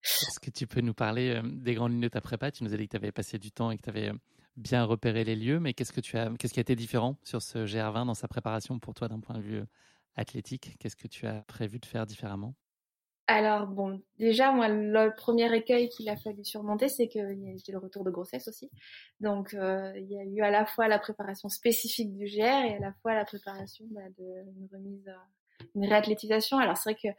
Est-ce que tu peux nous parler des grandes lignes de ta prépa? Tu nous as dit que tu avais passé du temps et que tu avais bien repérer les lieux, mais qu'est-ce que tu as, qu'est-ce qui a été différent sur ce GR20 dans sa préparation pour toi d'un point de vue euh, athlétique? Qu'est-ce que tu as prévu de faire différemment? Alors bon, déjà moi le premier écueil qu'il a fallu surmonter, c'est a eu le retour de grossesse aussi. Donc euh, il y a eu à la fois la préparation spécifique du GR et à la fois la préparation bah, d'une remise, une réathlétisation. Alors c'est vrai que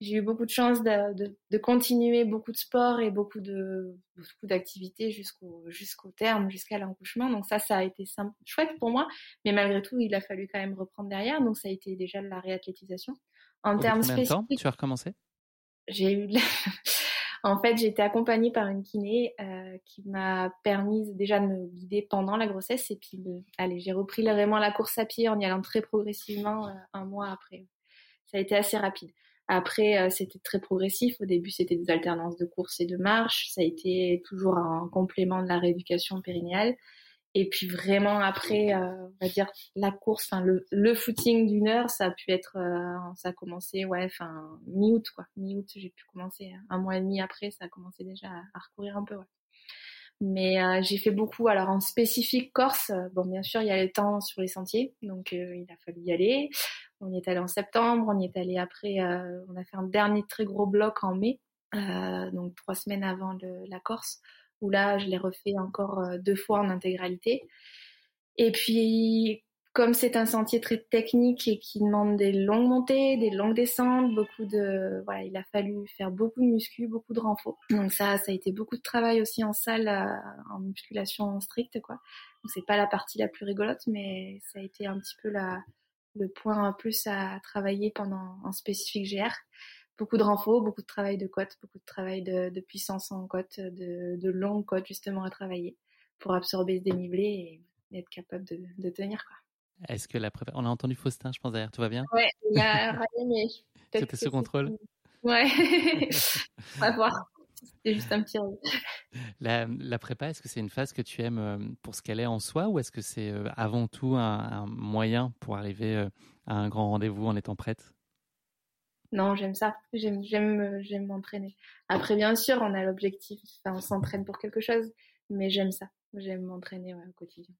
j'ai eu beaucoup de chance de, de, de, continuer beaucoup de sport et beaucoup de beaucoup d'activités jusqu'au jusqu'au terme, jusqu'à l'accouchement. Donc ça, ça a été simple, chouette pour moi. Mais malgré tout, il a fallu quand même reprendre derrière. Donc ça a été déjà de la réathlétisation. En termes spécifiques, tu as recommencé? J'ai eu, en fait, j'ai été accompagnée par une kiné euh, qui m'a permis déjà de me guider pendant la grossesse et puis, allez, j'ai repris vraiment la course à pied en y allant très progressivement euh, un mois après. Ça a été assez rapide. Après, euh, c'était très progressif. Au début, c'était des alternances de course et de marche. Ça a été toujours un complément de la rééducation périnéale. Et puis vraiment après, euh, on va dire la course, enfin le, footing d'une heure, ça a pu être, euh, ça a commencé, ouais, enfin mi-août quoi, mi-août, j'ai pu commencer un mois et demi après, ça a commencé déjà à, recourir un peu. Mais j'ai fait beaucoup. Alors en spécifique Corse, bon bien sûr il y a le temps sur les sentiers, donc il a fallu y aller. On y est allé en septembre, on y est allé après, euh, on a fait un dernier très gros bloc en mai, euh, donc trois semaines avant la Corse, où là je l'ai refait encore euh, deux fois en intégralité. Et puis comme c'est un sentier très technique et qui demande des longues montées, des longues descentes, beaucoup de voilà, il a fallu faire beaucoup de muscu, beaucoup de renfort. Donc ça, ça a été beaucoup de travail aussi en salle, en musculation stricte quoi. Donc c'est pas la partie la plus rigolote, mais ça a été un petit peu la le point en plus à travailler pendant un spécifique GR. Beaucoup de renfort, beaucoup de travail de côte, beaucoup de travail de, puissance en côte, de, de longues côtes justement à travailler pour absorber ce dénivelé et être capable de, tenir. Quoi. Est-ce que la On a entendu Faustin, je pense derrière, tout va bien? Ouais, il a mais C'était sous contrôle Ouais, on va voir. C'est juste un petit la, prépa, est-ce que c'est une phase que tu aimes euh, pour ce qu'elle est en soi ou est-ce que c'est euh, avant tout un, moyen pour arriver euh, à un grand rendez-vous en étant prête? Non, j'aime ça. J'aime m'entraîner. Après, bien sûr, on a l'objectif, on s'entraîne pour quelque chose, mais j'aime ça. J'aime m'entraîner au quotidien.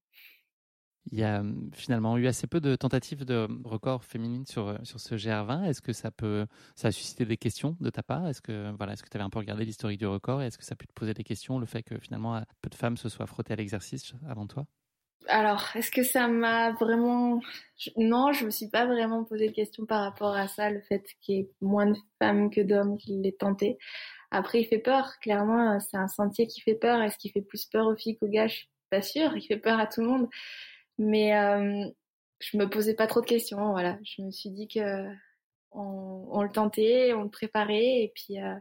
Il y a hum, finalement eu assez peu de tentatives de record féminines sur, euh, sur ce GR20. Est-ce que ça peut, ça a suscité des questions de ta part? Est-ce que voilà, est-ce que tu avais un peu regardé l'historique du record? Est-ce que ça a pu te poser des questions, le fait que finalement peu de femmes se soient frottées à l'exercice avant toi? Alors, est-ce que ça m'a vraiment... Non, je me suis pas vraiment posé de questions par rapport à ça, le fait qu'il y ait moins de femmes que d'hommes qui l'aient tenté. Après, il fait peur. Clairement, c'est un sentier qui fait peur. Est-ce qu'il fait plus peur aux filles qu'aux gars? Je pas sûre. Il fait peur à tout le monde. Mais euh, je me posais pas trop de questions. Voilà, je me suis dit que on, le tentait, on le préparait, et puis. Euh,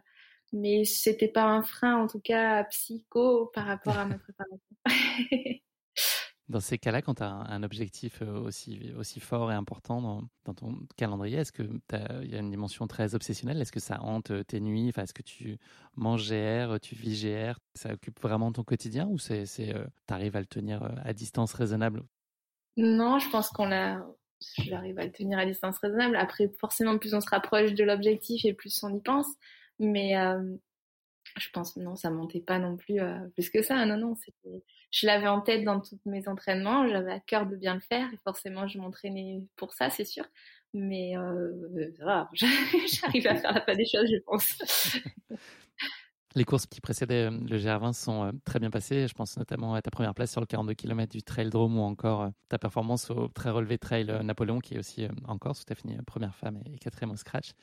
mais c'était pas un frein, en tout cas psycho, par rapport à ma préparation. Dans ces cas-là, quand tu as un objectif euh, aussi, aussi fort et important dans, dans ton calendrier, est-ce qu'il y a une dimension très obsessionnelle? Est-ce que ça hante tes nuits? Enfin, Est-ce que tu manges GR, tu vis GR Ça occupe vraiment ton quotidien ou tu arrives à le tenir à distance raisonnable? Non, je pense qu'on l'a. J'arrive à le tenir à distance raisonnable. Après, forcément, plus on se rapproche de l'objectif et plus on y pense. Mais euh, je pense non, ça montait pas non plus euh, plus que ça. Non, non, je l'avais en tête dans tous mes entraînements. J'avais à cœur de bien le faire et forcément, je m'entraînais pour ça, c'est sûr. Mais euh, j'arrive à faire la part des choses, je pense. Les courses qui précédaient euh, le GR20 sont euh, très bien passées. Je pense notamment à ta première place sur le 42 km du Trail Drome ou encore euh, ta performance au très relevé Trail Napoléon qui est aussi en Corse où tu as fini première femme et quatrième au scratch.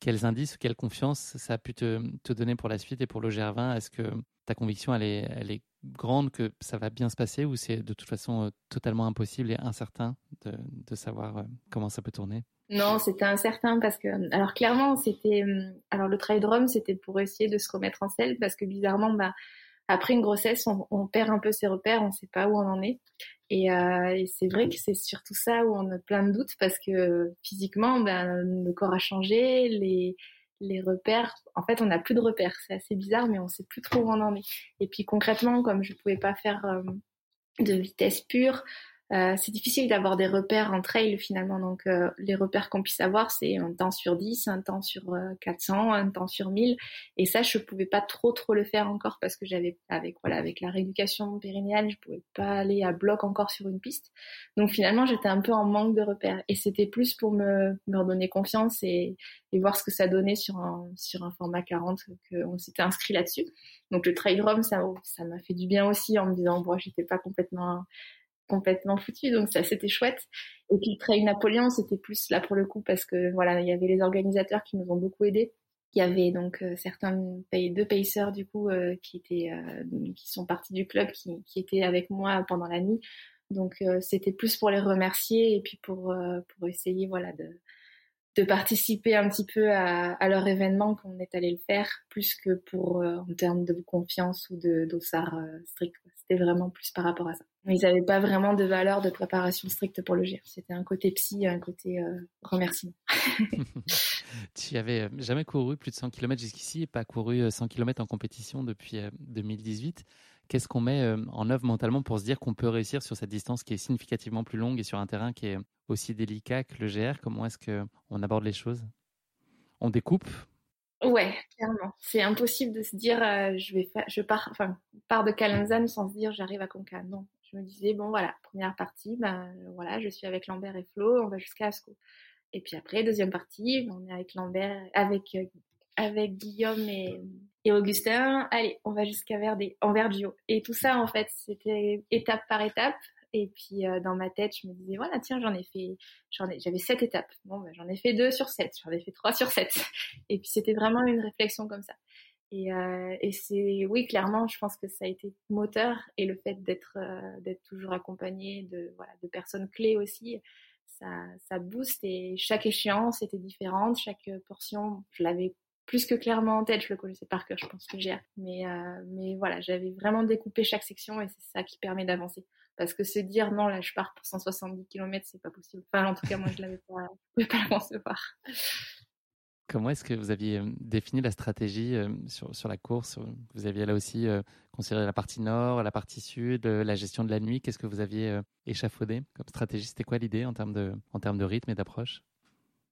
quels indices, quelle confiance ça a pu te, te donner pour la suite et pour le GR20 Est-ce que ta conviction, elle est, elle est grande que ça va bien se passer ou c'est de toute façon totalement impossible et incertain de, de savoir comment ça peut tourner? Non, c'était incertain parce que, alors clairement, c'était, alors le trail drum, c'était pour essayer de se remettre en selle parce que bizarrement, bah, après une grossesse, on, perd un peu ses repères, on ne sait pas où on en est. Et, euh, et c'est vrai que c'est surtout ça où on a plein de doutes parce que physiquement, ben, le corps a changé, les, les repères, en fait, on n'a plus de repères. C'est assez bizarre, mais on sait plus trop où on en est. Et puis concrètement, comme je pouvais pas faire euh, de vitesse pure, euh, c'est difficile d'avoir des repères en trail finalement. Donc euh, les repères qu'on puisse avoir, c'est un temps sur 10, un temps sur 400, euh, un temps sur 1000. Et ça, je pouvais pas trop trop le faire encore parce que j'avais avec voilà avec la rééducation périnéale, je pouvais pas aller à bloc encore sur une piste. Donc finalement, j'étais un peu en manque de repères. Et c'était plus pour me, me redonner confiance et, et voir ce que ça donnait sur un sur un format 40 qu'on s'était inscrit là-dessus. Donc le trail run, ça ça m'a fait du bien aussi en me disant bon, j'étais pas complètement complètement foutu, donc ça c'était chouette. Et puis trail Napoléon, c'était plus là pour le coup parce que voilà, il y avait les organisateurs qui nous ont beaucoup aidés. Il y avait donc euh, certains pays, deux pacers du coup euh, qui étaient euh, qui sont partis du club, qui, qui étaient avec moi pendant la nuit. Donc c'était plus pour les remercier et puis pour pour essayer voilà de de participer un petit peu à, à leur événement qu'on est allé le faire, plus que pour en termes de confiance ou de d'ossard strict. C'était vraiment plus par rapport à ça. Ils n'avaient pas vraiment de valeur de préparation stricte pour le GIR. C'était un côté psy, un côté euh, remerciement. tu avais euh, jamais couru plus de 100 km jusqu'ici et pas couru 100 euh, km en compétition depuis 2018. Qu'est-ce qu'on met en œuvre mentalement pour se dire qu'on peut réussir sur cette distance qui est significativement plus longue et sur un terrain qui est aussi délicat que le GR Comment est-ce qu'on aborde les choses? On découpe? Ouais, clairement. C'est impossible de se dire je vais je pars, enfin, pars de Calanzan sans se dire j'arrive à Conca. Non, je me disais, bon voilà, première partie, ben voilà, je suis avec Lambert et Flo, on va jusqu'à Asco. Et puis après, deuxième partie, ben, on est avec Lambert, avec, euh, avec Guillaume et, et Augustin. Allez, on va jusqu'à Verdé, en Vergio. Et tout ça, en fait, c'était étape par étape. Et puis euh, dans ma tête, je me disais voilà tiens j'en ai fait j'en ai j'avais sept étapes. Bon ben, j'en ai fait deux sur sept, j'en ai fait trois sur sept. Et puis c'était vraiment une réflexion comme ça. Et, euh, et c'est oui clairement, je pense que ça a été moteur et le fait d'être euh, d'être toujours accompagné de voilà de personnes clés aussi, ça ça booste et chaque échéance était différente, chaque portion je l'avais plus que clairement en tête, je le connaissais par cœur, je pense que j'ai. Mais euh, mais voilà, j'avais vraiment découpé chaque section et c'est ça qui permet d'avancer. Parce que se dire non là je pars pour 170 km, c'est pas possible. Enfin en tout cas moi je l'avais pas, je pouvais pas le concevoir. Comment est-ce que vous aviez défini la stratégie sur, sur la course? Vous aviez là aussi considéré la partie nord, la partie sud, la gestion de la nuit. Qu'est-ce que vous aviez échafaudé comme stratégie? C'était quoi l'idée en termes de rythme et d'approche?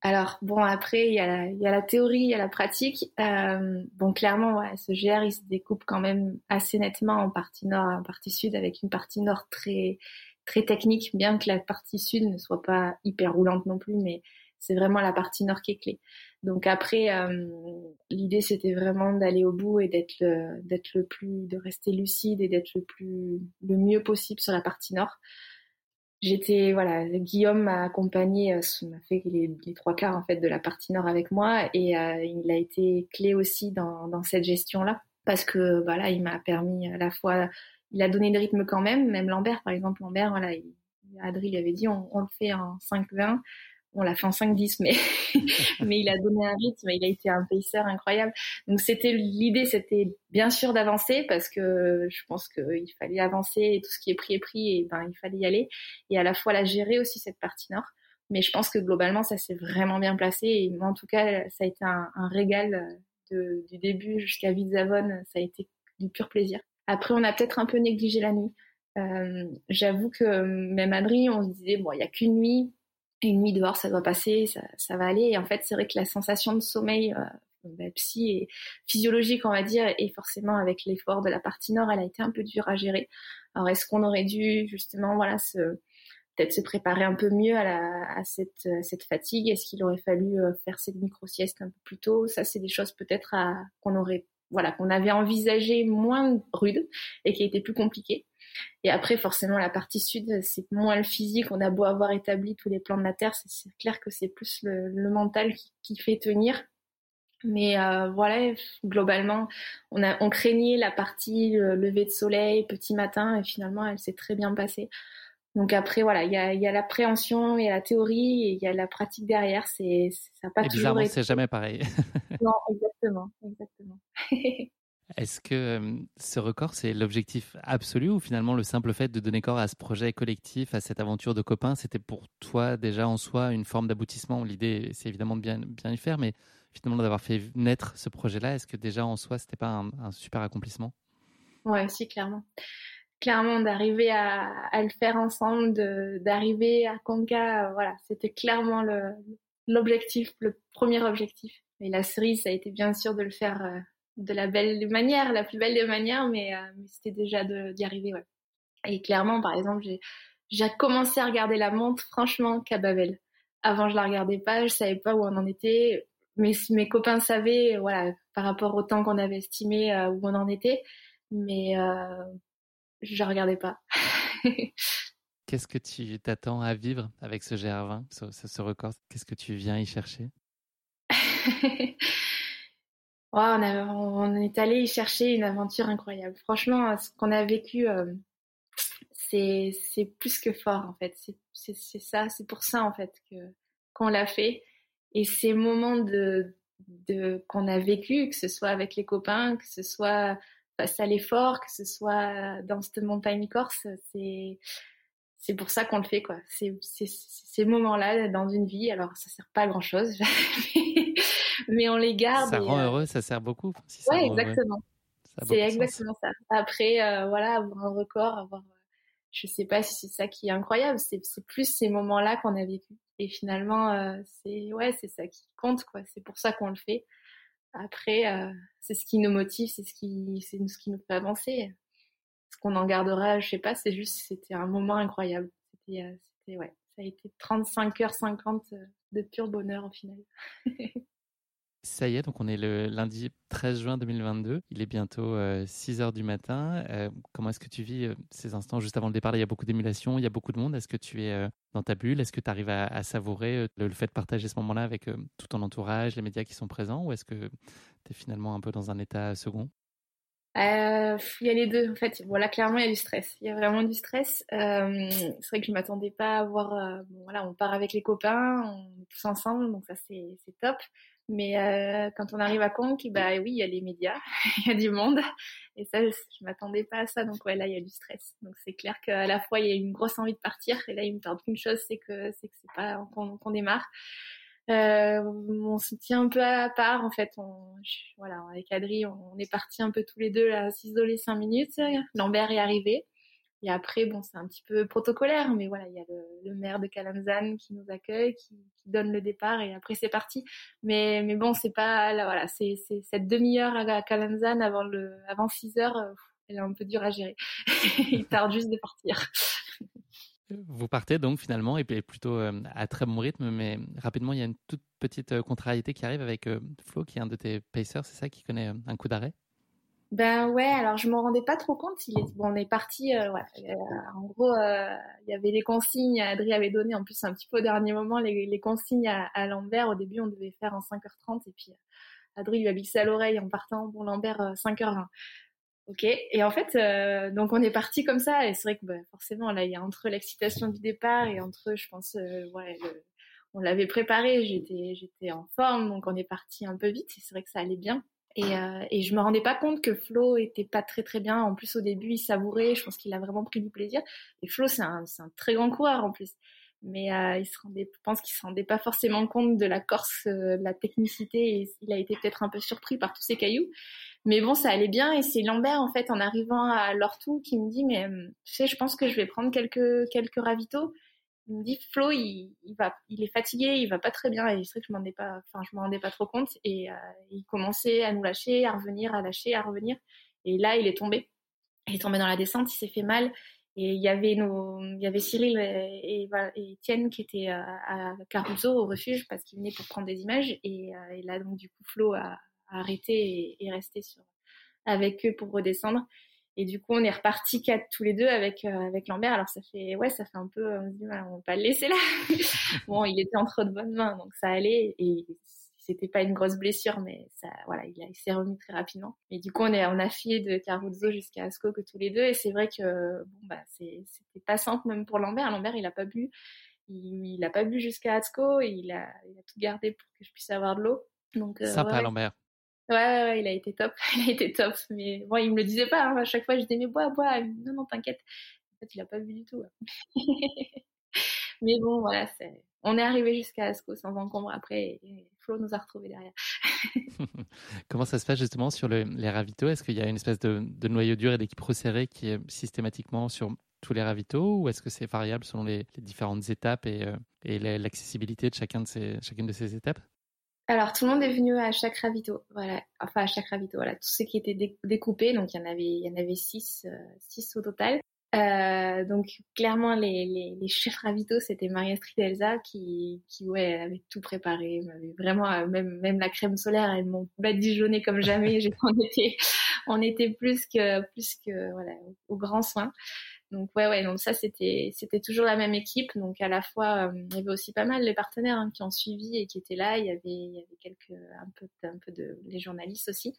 Alors bon après il y, a la, il y a la théorie, il y a la pratique. Euh, bon clairement ouais, ce GR il se découpe quand même assez nettement en partie nord en partie sud avec une partie nord très très technique, bien que la partie sud ne soit pas hyper roulante non plus, mais c'est vraiment la partie nord qui est clé. Donc après, euh, l'idée c'était vraiment d'aller au bout et d'être le, d'être le plus, de rester lucide et d'être le plus, le mieux possible sur la partie nord. J'étais voilà, Guillaume m'a accompagné, euh, m'a fait les, trois quarts en fait de la partie nord avec moi et euh, il a été clé aussi dans, cette gestion là parce que voilà, il m'a permis à la fois, il a donné le rythme quand même, même Lambert par exemple, Lambert voilà, il, Adrien lui avait dit on, on le fait en 5-20 on l'a fait en 5-10, mais, mais il a donné un rythme, il a été un pacer incroyable. Donc c'était l'idée, c'était bien sûr d'avancer parce que je pense qu'il fallait avancer et tout ce qui est pris est pris et ben il fallait y aller et à la fois la gérer aussi cette partie nord. Mais je pense que globalement ça s'est vraiment bien placé et moi en tout cas ça a été un, régal de, du début jusqu'à Vidzavon, ça a été du pur plaisir. Après on a peut-être un peu négligé la nuit. Euh, J'avoue que même Adrien, on se disait bon il y a qu'une nuit, une nuit dehors, ça doit passer, ça, va aller. Et en fait, c'est vrai que la sensation de sommeil euh, psy et physiologique, on va dire, et forcément avec l'effort de la partie nord, elle a été un peu dure à gérer. Alors, est-ce qu'on aurait dû justement, voilà, se peut-être se préparer un peu mieux à, cette, cette fatigue? Est-ce qu'il aurait fallu euh, faire cette micro-sieste un peu plus tôt? Ça, c'est des choses peut-être qu'on aurait, voilà, qu'on avait envisagé moins rudes et qui étaient plus compliquées. Et après, forcément, la partie sud, c'est moins le physique. On a beau avoir établi tous les plans de la Terre, c'est clair que c'est plus le, mental qui, fait tenir. Mais euh, voilà, globalement, on, on craignait la partie lever de soleil, petit matin, et finalement, elle s'est très bien passée. Donc après, voilà, il y a, y a l'appréhension, il y a la théorie, et il y a la pratique derrière. C'est, ça n'a pas et toujours bizarrement, c'est jamais pareil. non, exactement, exactement. Est-ce que ce record, c'est l'objectif absolu ou finalement le simple fait de donner corps à ce projet collectif, à cette aventure de copains, c'était pour toi déjà en soi une forme d'aboutissement? L'idée, c'est évidemment de bien, bien y faire, mais finalement d'avoir fait naître ce projet-là, est-ce que déjà en soi, c'était pas un, super accomplissement? Ouais, si, clairement. Clairement, d'arriver à, le faire ensemble, d'arriver à Conca, voilà, c'était clairement l'objectif, le, premier objectif. Et la cerise, ça a été bien sûr de le faire euh, de la belle manière, la plus belle des manières, mais, euh, c'était déjà d'y arriver. Et clairement, par exemple, j'ai commencé à regarder la montre, franchement, qu'à Babel. Avant, je la regardais pas, je savais pas où on en était. Mais mes copains savaient, voilà, par rapport au temps qu'on avait estimé euh, où on en était, mais euh, je la regardais pas. Qu'est-ce que tu t'attends à vivre avec ce GR20, ce, ce record? Qu'est-ce que tu viens y chercher? On, est allé y chercher une aventure incroyable. Franchement, ce qu'on a vécu, euh, c'est plus que fort en fait. C'est ça, c'est pour ça en fait que qu'on l'a fait. Et ces moments de, de qu'on a vécu, que ce soit avec les copains, que ce soit face à l'effort, que ce soit dans cette montagne corse, c'est c'est pour ça qu'on le fait quoi. C'est ces moments-là dans une vie. Alors ça sert pas à grand chose, mais on les garde. Ça rend euh, heureux, ça sert beaucoup. Si ouais, exactement. C'est exactement ça. Après, euh, voilà, avoir un record, avoir, euh, je sais pas si c'est ça qui est incroyable. C'est plus ces moments-là qu'on a vécu. Et finalement, c'est ouais, c'est ça qui compte, quoi. C'est pour ça qu'on le fait. Après, c'est ce qui nous motive, c'est ce qui, c'est ce qui nous fait avancer. Ce qu'on en gardera, je sais pas. C'est juste, c'était un moment incroyable. C'était, c'était ouais, ça a été 35 h 50 de pur bonheur au final. Ça y est, donc on est le lundi 13 juin 2022. Il est bientôt 6 euh, heures du matin. Euh, comment est-ce que tu vis euh, ces instants? Juste avant le départ Il y a beaucoup d'émulation, il y a beaucoup de monde. Est-ce que tu es dans ta bulle? Est-ce que tu arrives à, savourer le, fait de partager ce moment-là avec tout ton entourage, les médias qui sont présents Ou est-ce que tu es finalement un peu dans un état second? Il y a les deux. En fait, voilà, clairement, il y a du stress. Il y a vraiment du stress. c'est vrai que je m'attendais pas à voir. voilà, on part avec les copains, on est tous ensemble, donc ça c'est top. Mais euh, quand on arrive à Conques, bah oui, il y a les médias, il y a du monde. Et ça, je m'attendais pas à ça. Donc ouais, là, il y a du stress. Donc c'est clair qu'à la fois, il y a une grosse envie de partir. Et là, il me tarde qu'une chose, c'est que c'est que c'est pas qu'on démarre. Euh, on se tient un peu à part en fait. On, voilà, avec Adri, on, est parti un peu tous les deux à s'isoler cinq minutes. Lambert est arrivé. Et après, bon, c'est un petit peu protocolaire, mais voilà, il y a le, maire de Kalanzan qui nous accueille, qui, donne le départ, et après c'est parti. Mais, mais bon, c'est pas, là, voilà, c'est, cette demi-heure à Kalanzan avant le, avant 6 heures, euh, elle est un peu dure à gérer. il tarde juste de partir. Vous partez donc finalement, et plutôt euh, à très bon rythme, mais rapidement, il y a une toute petite euh, contrariété qui arrive avec Flo, qui est un de tes pacers, c'est ça, qui connaît un coup d'arrêt? Ben ouais, alors je m'en rendais pas trop compte. Il bon, on est parti. Euh, ouais, euh, en gros, euh, il y avait les consignes. Adri avait donné en plus un petit peu au dernier moment les, consignes à, Lambert. Au début, on devait faire en 5h30 et puis Adri lui a glissé à l'oreille en partant. Bon, Lambert 5h20. Ok. Et en fait, donc on est parti comme ça. Et c'est vrai que bah, forcément là, il y a entre l'excitation du départ et entre, je pense, ouais, on l'avait préparé. J'étais, j'étais en forme, donc on est parti un peu vite. Et c'est vrai que ça allait bien. Et, euh, et je me rendais pas compte que Flo était pas très très bien. En plus au début il savourait, je pense qu'il a vraiment pris du plaisir. Et Flo c'est un, un très grand coureur en plus, mais euh, il se rendait, je pense qu'il se rendait pas forcément compte de la Corse, euh, de la technicité. Et il a été peut-être un peu surpris par tous ces cailloux. Mais bon ça allait bien. Et c'est Lambert en fait en arrivant à Lortou qui me dit mais tu sais je pense que je vais prendre quelques quelques ravitaux il me dit Flo, il, va, il est fatigué, il va pas très bien. Et c'est vrai que je m'en rendais pas, enfin je m'en rendais pas trop compte. Et euh, il commençait à nous lâcher, à revenir, à lâcher, à revenir. Et là il est tombé, il est tombé dans la descente, il s'est fait mal. Et il y avait Cyril et, et, Étienne qui étaient à, à Caruso au refuge parce qu'ils venaient pour prendre des images. Et, euh, et là donc du coup Flo a, arrêté et, et resté avec eux pour redescendre et du coup, on est reparti quatre tous les deux avec euh, avec Lambert. Alors ça fait ouais, ça fait un peu on se dit on va pas le laisser là. bon, il était entre de bonnes mains, donc ça allait et c'était pas une grosse blessure, mais ça, voilà, il, il s'est remis très rapidement. Et du coup, on, est, on a filé de Caruzzo jusqu'à Asco que tous les deux. Et c'est vrai que bon, bah, c'était pas simple même pour Lambert. Lambert, il a pas bu. Il, a pas bu jusqu'à Asco. Et il a, il a tout gardé pour que je puisse avoir de l'eau. Donc, euh, Sympa, Lambert. Ouais, ouais, il a été top. il a été top. Mais bon, il me le disait pas. Hein. À chaque fois, je disais, mais bois, bois. Non, non, t'inquiète. En fait, il a pas bu du tout. Hein. mais bon, voilà, c'est on est arrivé jusqu'à Asco sans encombre après et Flo nous a retrouvés derrière. Comment ça se passe justement sur les ravitaux? Est-ce qu'il y a une espèce de, noyau dur et d'équipe resserrée qui est systématiquement sur tous les ravitaux ou est-ce que c'est variable selon les, différentes étapes et, euh, l'accessibilité de chacun de ces, chacune de ces étapes? Alors tout le monde est venu à chaque ravito, voilà. Enfin à chaque ravito, voilà. Tout ce qui était découpé, donc il y en avait, il y en avait six, euh, six au total. Euh, donc clairement les, les, les chefs ravitaux c'était Marie-Astrid et Elsa qui qui ouais elle avait tout préparé m'avait vraiment euh, même même la crème solaire elles m'ont badigeonné comme jamais on était on était plus que plus que voilà au, grand soin donc ouais ouais donc ça c'était c'était toujours la même équipe. Donc à la fois euh, il y avait aussi pas mal les partenaires hein, qui ont suivi et qui étaient là. Il y avait quelques un peu un peu de les journalistes aussi.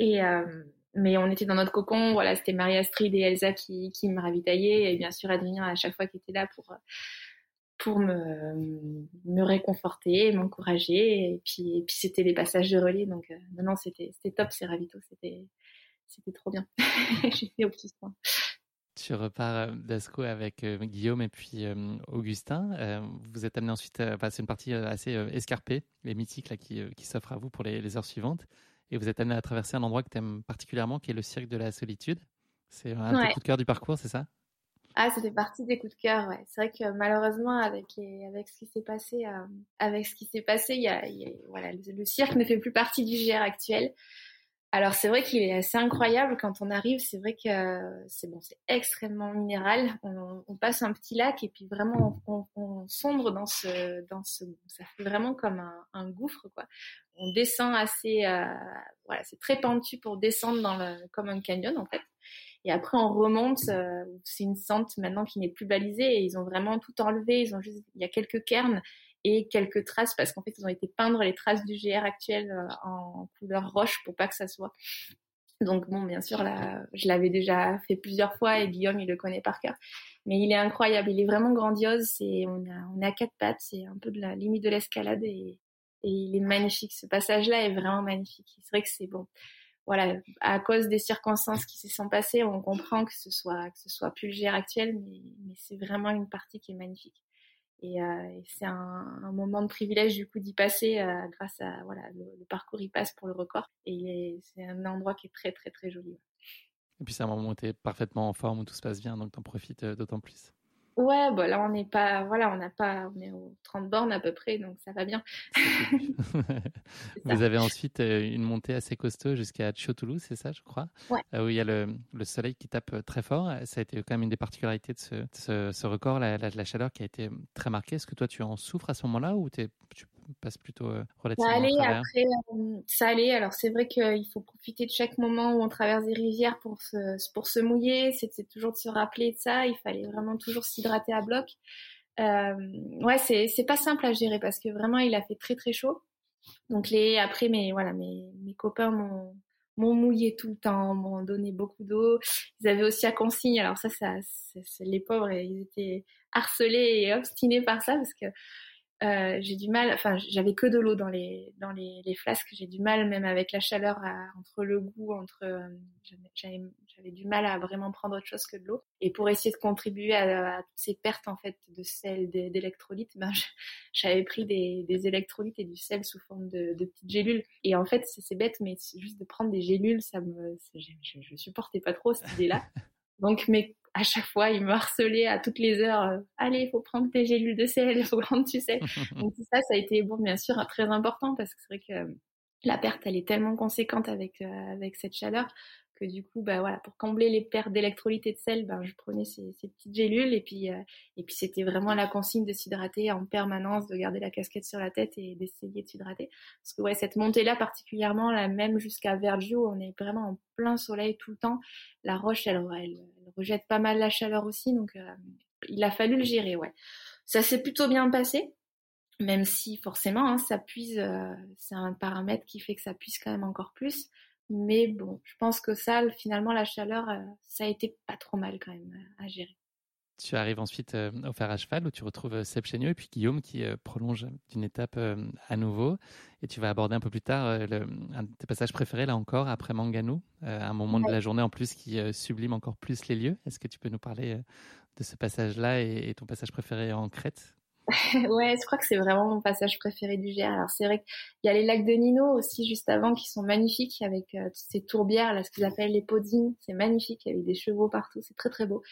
Et euh, mais on était dans notre cocon, voilà, c'était Marie-Astrid et Elsa qui, qui me ravitaillaient, et bien sûr Adrien à chaque fois qui était là pour, pour me, me réconforter, m'encourager, et puis, et puis c'était les passages de relais, donc euh, non, non, c'était, c'était top ces ravitaux, c'était, c'était trop bien. Fait au petit soin. Tu repars euh, d'Asco avec euh, Guillaume et puis Augustin. vous êtes amené ensuite à passer une partie assez escarpée, les mythiques là, qui, qui s'offrent à vous pour les, les heures suivantes et vous êtes amené à traverser un endroit que tu aimes particulièrement, qui est le cirque de la solitude. C'est un ouais. coup de cœur du parcours, c'est ça? Ah, ça fait partie des coups de cœur. Ouais. C'est vrai que malheureusement, avec avec ce qui s'est passé, euh, avec ce qui s'est passé, il y a, voilà, le, cirque ne fait plus partie du GR actuel. Alors c'est vrai qu'il est assez incroyable quand on arrive. C'est vrai que c'est bon, c'est extrêmement minéral. On, passe un petit lac et puis vraiment on, sombre dans ce dans ce. Ça fait vraiment comme un, un gouffre quoi. On descend assez, euh, voilà, c'est très pentu pour descendre dans le comme un canyon en fait. Et après on remonte. Euh, c'est une sente maintenant qui n'est plus balisée et ils ont vraiment tout enlevé. Ils ont juste, il y a quelques cairns et quelques traces parce qu'en fait ils ont été peindre les traces du GR actuel euh, en couleur roche pour pas que ça soit. Donc bon, bien sûr là, je l'avais déjà fait plusieurs fois et Guillaume il le connaît par cœur. Mais il est incroyable, il est vraiment grandiose. C'est on a on à quatre pattes, c'est un peu de la limite de l'escalade et, il est magnifique. Ce passage-là est vraiment magnifique. C'est vrai que c'est bon. Voilà, à cause des circonstances qui se sont passées, on comprend que ce soit que ce soit plus le GR actuel, mais c'est vraiment une partie qui est magnifique. Et, euh, c'est un, moment de privilège du coup d'y passer euh, grâce à voilà le, parcours y passe pour le record et c'est un endroit qui est très très très joli. Et puis c'est un moment où tu es parfaitement en forme où tout se passe bien donc t'en profites euh, d'autant plus. Ouais, bah là on n'est pas, voilà, on n'a pas, on est aux 30 bornes à peu près, donc ça va bien. Vous avez ensuite euh, une montée assez costaud jusqu'à Chotulu, c'est ça, je crois, ouais. où il y a le, le, soleil qui tape euh, très fort. Ça a été quand même une des particularités de ce, ce, ce record, la, la, la, chaleur qui a été très marquée. Est-ce que toi tu en souffres à ce moment-là ou tu passe plutôt euh, relativement ça allait, après, euh, ça allait. Alors c'est vrai qu'il faut profiter de chaque moment où on traverse des rivières pour se, pour se mouiller. C'était toujours de se rappeler de ça. Il fallait vraiment toujours s'hydrater à bloc. Euh, ouais, c'est c'est pas simple à gérer parce que vraiment il a fait très très chaud. Donc les après mes voilà mes mes copains m'ont m'ont mouillé tout le temps, m'ont donné beaucoup d'eau. Ils avaient aussi à consigne. Alors ça, ça, les pauvres, ils étaient harcelés et obstinés par ça parce que euh, j'ai du mal, enfin j'avais que de l'eau dans les dans les, les flasques, j'ai du mal même avec la chaleur à, entre le goût, entre euh, j'avais du mal à vraiment prendre autre chose que de l'eau. Et pour essayer de contribuer à, toutes ces pertes en fait de sel, d'électrolytes, ben j'avais pris des, des électrolytes et du sel sous forme de, de petites gélules. Et en fait c'est bête, mais juste de prendre des gélules, ça me, je, je, je supportais pas trop cette idée-là. Donc mes à chaque fois, il me harcelait à toutes les heures. Euh, Allez, il faut prendre tes gélules de sel, il faut prendre, tu sais. Donc tout ça, ça a été bon, bien sûr, très important parce que c'est vrai que la perte, elle est tellement conséquente avec euh, avec cette chaleur du coup, bah pour combler les pertes d'électrolytes de sel, ben je prenais ces, petites gélules et puis euh, et puis c'était vraiment la consigne de s'hydrater en permanence, de garder la casquette sur la tête et d'essayer de s'hydrater. Parce que cette montée-là particulièrement, même jusqu'à Vergio, on est vraiment en plein soleil tout le temps. La roche, elle, rejette pas mal la chaleur aussi, donc euh, il a fallu le gérer, ouais. Ça s'est plutôt bien passé. même si forcément hein, ça puise, c'est un paramètre qui fait que ça puise quand même encore plus. Mais bon, je pense que ça, finalement, la chaleur, ça a été pas trop mal quand même à gérer. Tu arrives ensuite au fer à cheval où tu retrouves Seb et puis Guillaume qui prolonge d'une étape à nouveau. Et tu vas aborder un peu plus tard le, un de tes passages préférés, là encore, après Manganou, un moment de la journée en plus qui sublime encore plus les lieux. Est-ce que tu peux nous parler de ce passage-là et, ton passage préféré en Crète? ouais, je crois que c'est vraiment mon passage préféré du GR. Alors c'est vrai qu'il y a les lacs de Nino aussi juste avant qui sont magnifiques avec toutes ces tourbières, là, ce qu'ils appellent les podines. C'est magnifique avec des chevaux partout, c'est très très beau.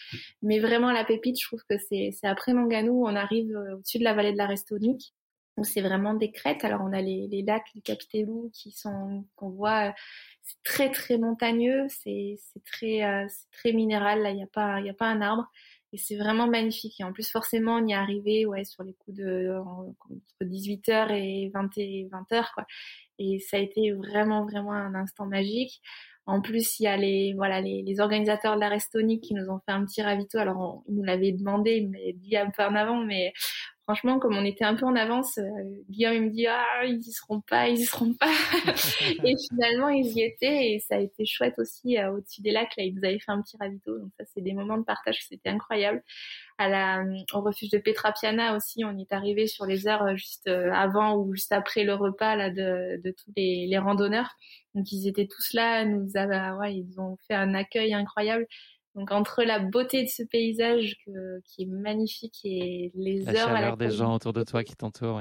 Mais vraiment la pépite, je trouve que c'est après Manganou, on arrive au-dessus de la vallée de la Restonique. Donc c'est vraiment des crêtes. Alors on a les, lacs du Capitelou qui sont qu'on voit, c'est très très montagneux, c'est très euh, c'est très minéral. Là il n'y a pas il y a pas un arbre. Et c'est vraiment magnifique. Et en plus, forcément, on y est arrivé ouais, sur les coups de entre 18h et 20 et 20h. Quoi. Et ça a été vraiment, vraiment un instant magique. En plus, il y a les, voilà, les, organisateurs de la Restonique qui nous ont fait un petit ravito. Alors, ils nous l'avaient demandé, ils m'avaient dit un peu en avant, mais franchement, comme on était un peu en avance, euh, Guillaume il me dit ah ils y seront pas, ils y seront pas. et finalement ils y étaient et ça a été chouette aussi euh, au-dessus des lacs là ils nous avaient fait un petit ravito donc ça c'est des moments de partage c'était incroyable. À la au refuge de Petra Piana aussi on est arrivé sur les heures euh, juste avant ou juste après le repas là de, de tous les, les randonneurs donc ils étaient tous là nous ouais, ils ont fait un accueil incroyable donc entre la beauté de ce paysage qui est magnifique et les la heures chaleur des gens autour de toi qui t'entourent.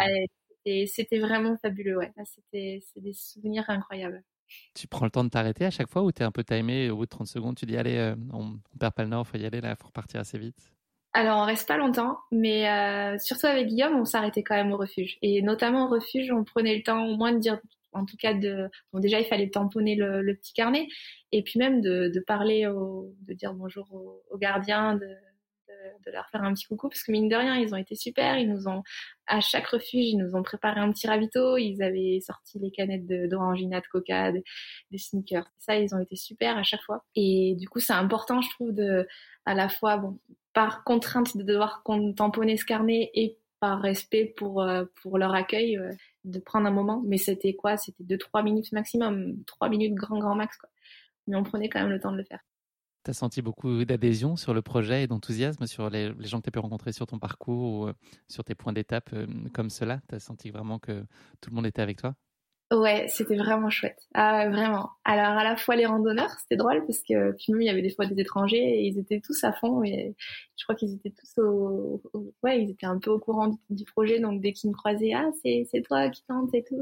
Ouais. c'était vraiment fabuleux, ouais. C'était c'est des souvenirs incroyables. Tu prends le temps de t'arrêter à chaque fois ou tu es un peu timé au bout de 30 secondes tu dis allez euh, on, on, perd pas le nord, faut y aller là, faut repartir assez vite? Alors on reste pas longtemps, mais euh, surtout avec Guillaume, on s'arrêtait quand même au refuge. Et notamment au refuge, on prenait le temps au moins de dire en tout cas de bon déjà il fallait tamponner le, petit carnet. Et puis même de, de parler au, de dire bonjour aux, gardiens de, de, leur faire un petit coucou parce que mine de rien ils ont été super. Ils nous ont à chaque refuge ils nous ont préparé un petit ravito. Ils avaient sorti les canettes d'orangina de, coca des sneakers. Ça ils ont été super à chaque fois. Et du coup c'est important je trouve de à la fois bon par contrainte de devoir tamponner ce carnet et par respect pour euh, pour leur accueil euh, de prendre un moment mais c'était quoi? C'était deux trois minutes maximum. Trois minutes grand grand max quoi. Mais on prenait quand même le temps de le faire. Tu as senti beaucoup d'adhésion sur le projet et d'enthousiasme sur les, les, gens que tu as pu rencontrer sur ton parcours ou euh, sur tes points d'étape comme cela? Tu as senti vraiment que tout le monde était avec toi? Ouais, c'était vraiment chouette. Ah, vraiment. Alors, à la fois les randonneurs, c'était drôle parce que puis même il y avait des fois des étrangers et ils étaient tous à fond. Et je crois qu'ils étaient tous au, ouais, ils étaient un peu au courant du, projet. Donc dès qu'ils me croisaient, ah c'est c'est toi qui tente et tout.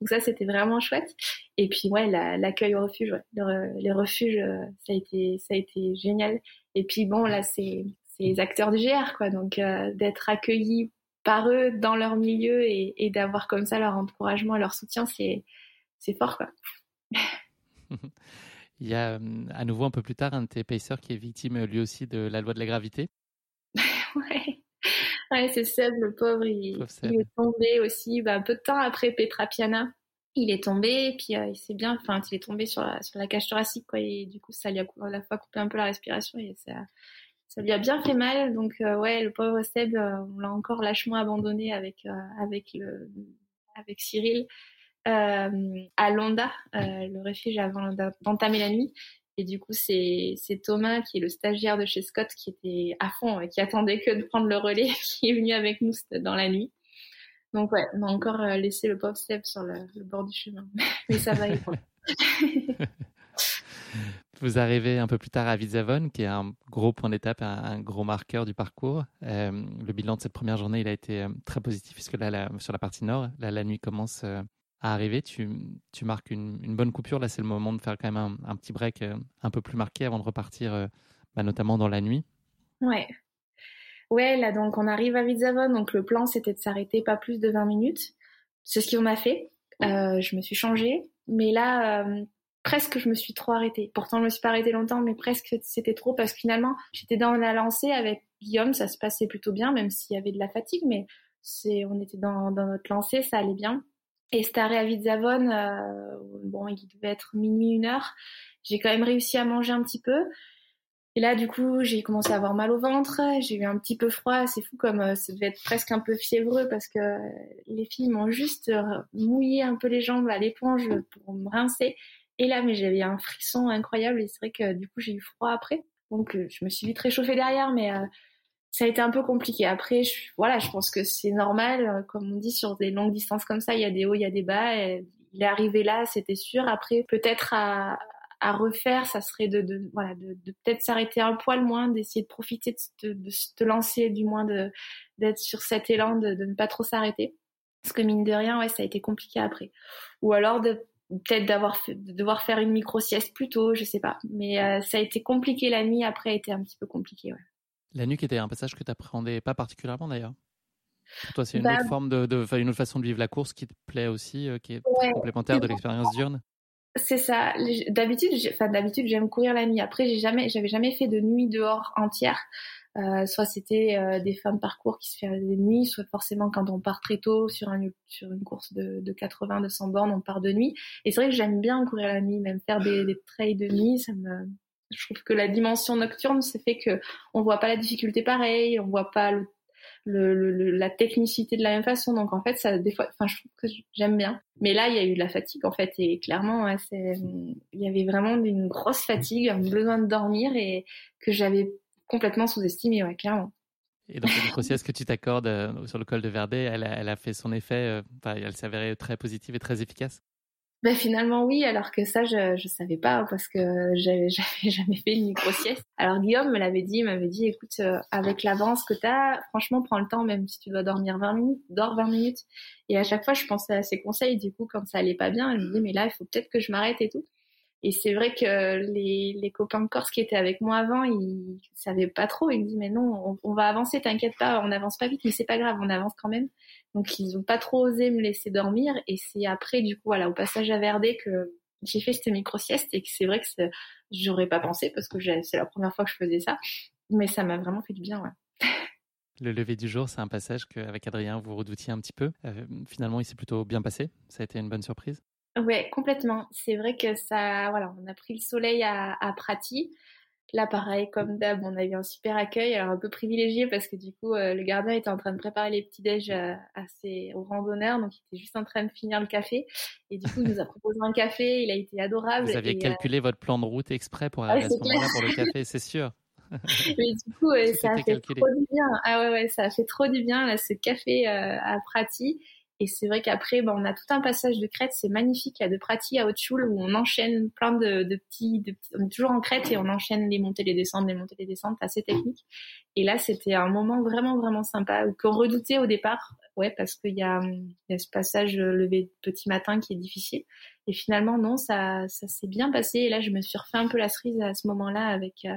Donc ça c'était vraiment chouette. Et puis ouais, l'accueil au refuge, ouais. les refuges, euh, ça a été ça a été génial. Et puis bon là c'est c'est les acteurs du GR quoi. Donc euh, d'être accueillis par eux dans leur milieu et, d'avoir comme ça leur encouragement et leur soutien, c'est fort quoi. Il y a euh, à nouveau un peu plus tard un de tes pacers qui est victime lui aussi de la loi de la gravité. ouais, ouais c'est Seb, le pauvre, il, est tombé aussi bah, un peu de temps après Petra Piana. Il est tombé, et puis euh, il s'est bien, enfin, il est tombé sur la, sur la cage thoracique, quoi, et du coup, ça lui a à la fois coupé un peu la respiration et ça, ça lui a bien fait mal. Donc euh, ouais, le pauvre Seb, euh, on l'a encore lâchement abandonné avec euh, avec le avec Cyril à Londa, le refuge avant d'entamer la nuit. Et du coup, c'est Thomas qui est le stagiaire de chez Scott qui était à fond et qui attendait que de prendre le relais, qui est venu avec nous dans la nuit. Donc ouais, on a encore laissé le pauvre Seb sur le, bord du chemin, mais ça va. Vous arrivez un peu plus tard à Vizavon, qui est un gros point d'étape, un, gros marqueur du parcours. Euh, le bilan de cette première journée, il a été euh, très positif, puisque là, sur la partie nord, là, la nuit commence euh, à arriver. Tu, tu marques une, une, bonne coupure. Là, c'est le moment de faire quand même un, petit break un peu plus marqué avant de repartir, bah, notamment dans la nuit. Ouais. Ouais, là, donc, on arrive à Vizavon. Donc, le plan, c'était de s'arrêter pas plus de 20 minutes. C'est ce qu'on a fait. je me suis changée. Mais là, presque je me suis trop arrêtée. Pourtant, je me suis pas arrêtée longtemps, mais presque c'était trop parce que finalement, j'étais dans la lancée avec Guillaume, ça se passait plutôt bien, même s'il y avait de la fatigue, mais c'est, on était dans, dans notre lancée, ça allait bien. Et cet arrêt à Vizavone, euh, bon, il devait être minuit, une heure. J'ai quand même réussi à manger un petit peu. Et Et là, du coup, j'ai commencé à avoir mal au ventre, j'ai eu un petit peu froid. C'est fou comme euh, ça devait être presque un peu fiévreux parce que les filles m'ont juste euh, mouillé un peu les jambes à l'éponge pour me rincer. Et là, mais j'avais un frisson incroyable et c'est vrai que du coup, j'ai eu froid après. Donc, euh, je me suis vite réchauffée derrière, mais ça a été un peu compliqué. Après, je, voilà, je pense que c'est normal. Comme on dit, sur des longues distances comme ça, il y a des hauts, il y a des bas. Il est arrivé là, c'était sûr. Après, peut-être à, refaire, ça serait de, voilà, de, peut-être s'arrêter un poil moins, d'essayer de profiter de, de, se lancer, du moins d'être sur cet élan, de, de ne pas trop s'arrêter. Parce que mine de rien, ouais, ça a été compliqué après. Ou alors de peut-être d'avoir de devoir faire une micro sieste plus tôt, je sais pas. Mais euh, ça a été compliqué la nuit. Après, a été un petit peu compliqué. Ouais. La nuit qui était un passage que tu appréhendais pas particulièrement d'ailleurs. Pour toi, c'est une bah autre forme de, de, une autre façon de vivre la course qui te plaît aussi, euh, qui est complémentaire de l'expérience diurne. C'est ça. D'habitude, enfin d'habitude, j'aime courir la nuit. Après, j'ai jamais, j'avais jamais fait de nuit dehors entière. Euh, soit c'était euh, des femmes parcours qui se faisaient des nuits, soit forcément quand on part très tôt sur, un, sur une course de, de 80-200 bornes, on part de nuit. Et c'est vrai que j'aime bien courir la nuit, même faire des, des trails de nuit, ça me, je trouve que la dimension nocturne, c'est fait que on voit pas la difficulté pareil, on voit pas le le, la technicité de la même façon. Donc en fait, ça des fois, enfin, je trouve que j'aime bien. Mais là, il y a eu de la fatigue en fait, et clairement, il y avait vraiment une grosse fatigue, un besoin de dormir et que j'avais complètement sous-estimé, ouais, clairement. Et donc, la ce que tu t'accordes euh, sur le col de Verdet, elle a, elle a fait son effet, euh, elle s'avérait très positive et très efficace? Ben finalement oui, alors que ça je je savais pas parce que j'avais j'avais jamais fait une micro sieste. Alors Guillaume me l'avait dit, il m'avait dit écoute euh, avec l'avance que tu as, franchement prends le temps même si tu dois dormir 20 minutes, dors 20 minutes. Et à chaque fois je pensais à ses conseils du coup quand ça allait pas bien, elle me dit mais là il faut peut-être que je m'arrête et tout. Et c'est vrai que les, copains de Corse qui étaient avec moi avant, ils savaient pas trop. Ils me disent mais non, on, va avancer, t'inquiète pas, on n'avance pas vite, mais c'est pas grave, on avance quand même. Donc ils ont pas trop osé me laisser dormir. Et c'est après du coup voilà au passage à Verdé que j'ai fait cette micro sieste et que c'est vrai que j'aurais pas pensé parce que c'est la première fois que je faisais ça, mais ça m'a vraiment fait du bien. Le lever du jour, c'est un passage qu'avec Adrien, vous redoutiez un petit peu. Euh, finalement, il s'est plutôt bien passé. Ça a été une bonne surprise. Ouais, complètement. C'est vrai que ça, voilà, on a pris le soleil à, à Prati. Là, pareil, comme d'hab, on a eu un super accueil, alors un peu privilégié parce que du coup, euh, le gardien était en train de préparer les petits déj euh, à ses, aux randonneurs, donc il était juste en train de finir le café. Et du coup, il nous a proposé un café, il a été adorable. Vous aviez calculé votre plan de route exprès pour arriver à ce moment-là pour le café, c'est sûr. Mais du coup, ça a fait trop du bien. Ah ouais, ouais, ça a fait trop du bien, là, ce café à Prati. Et c'est vrai qu'après, ben, on a tout un passage de crête, c'est magnifique. Il y a de Prati à Haute-Choule où on enchaîne plein de, de, petits, de petits, on est toujours en crête et on enchaîne les montées, les descentes, les montées, les descentes, assez technique. Et là, c'était un moment vraiment, vraiment sympa qu'on redoutait au départ. Ouais, parce qu'il y a, y a ce passage levé petit matin qui est difficile. Et finalement, non, ça, ça s'est bien passé. Et là, je me suis refait un peu la cerise à ce moment-là avec, euh,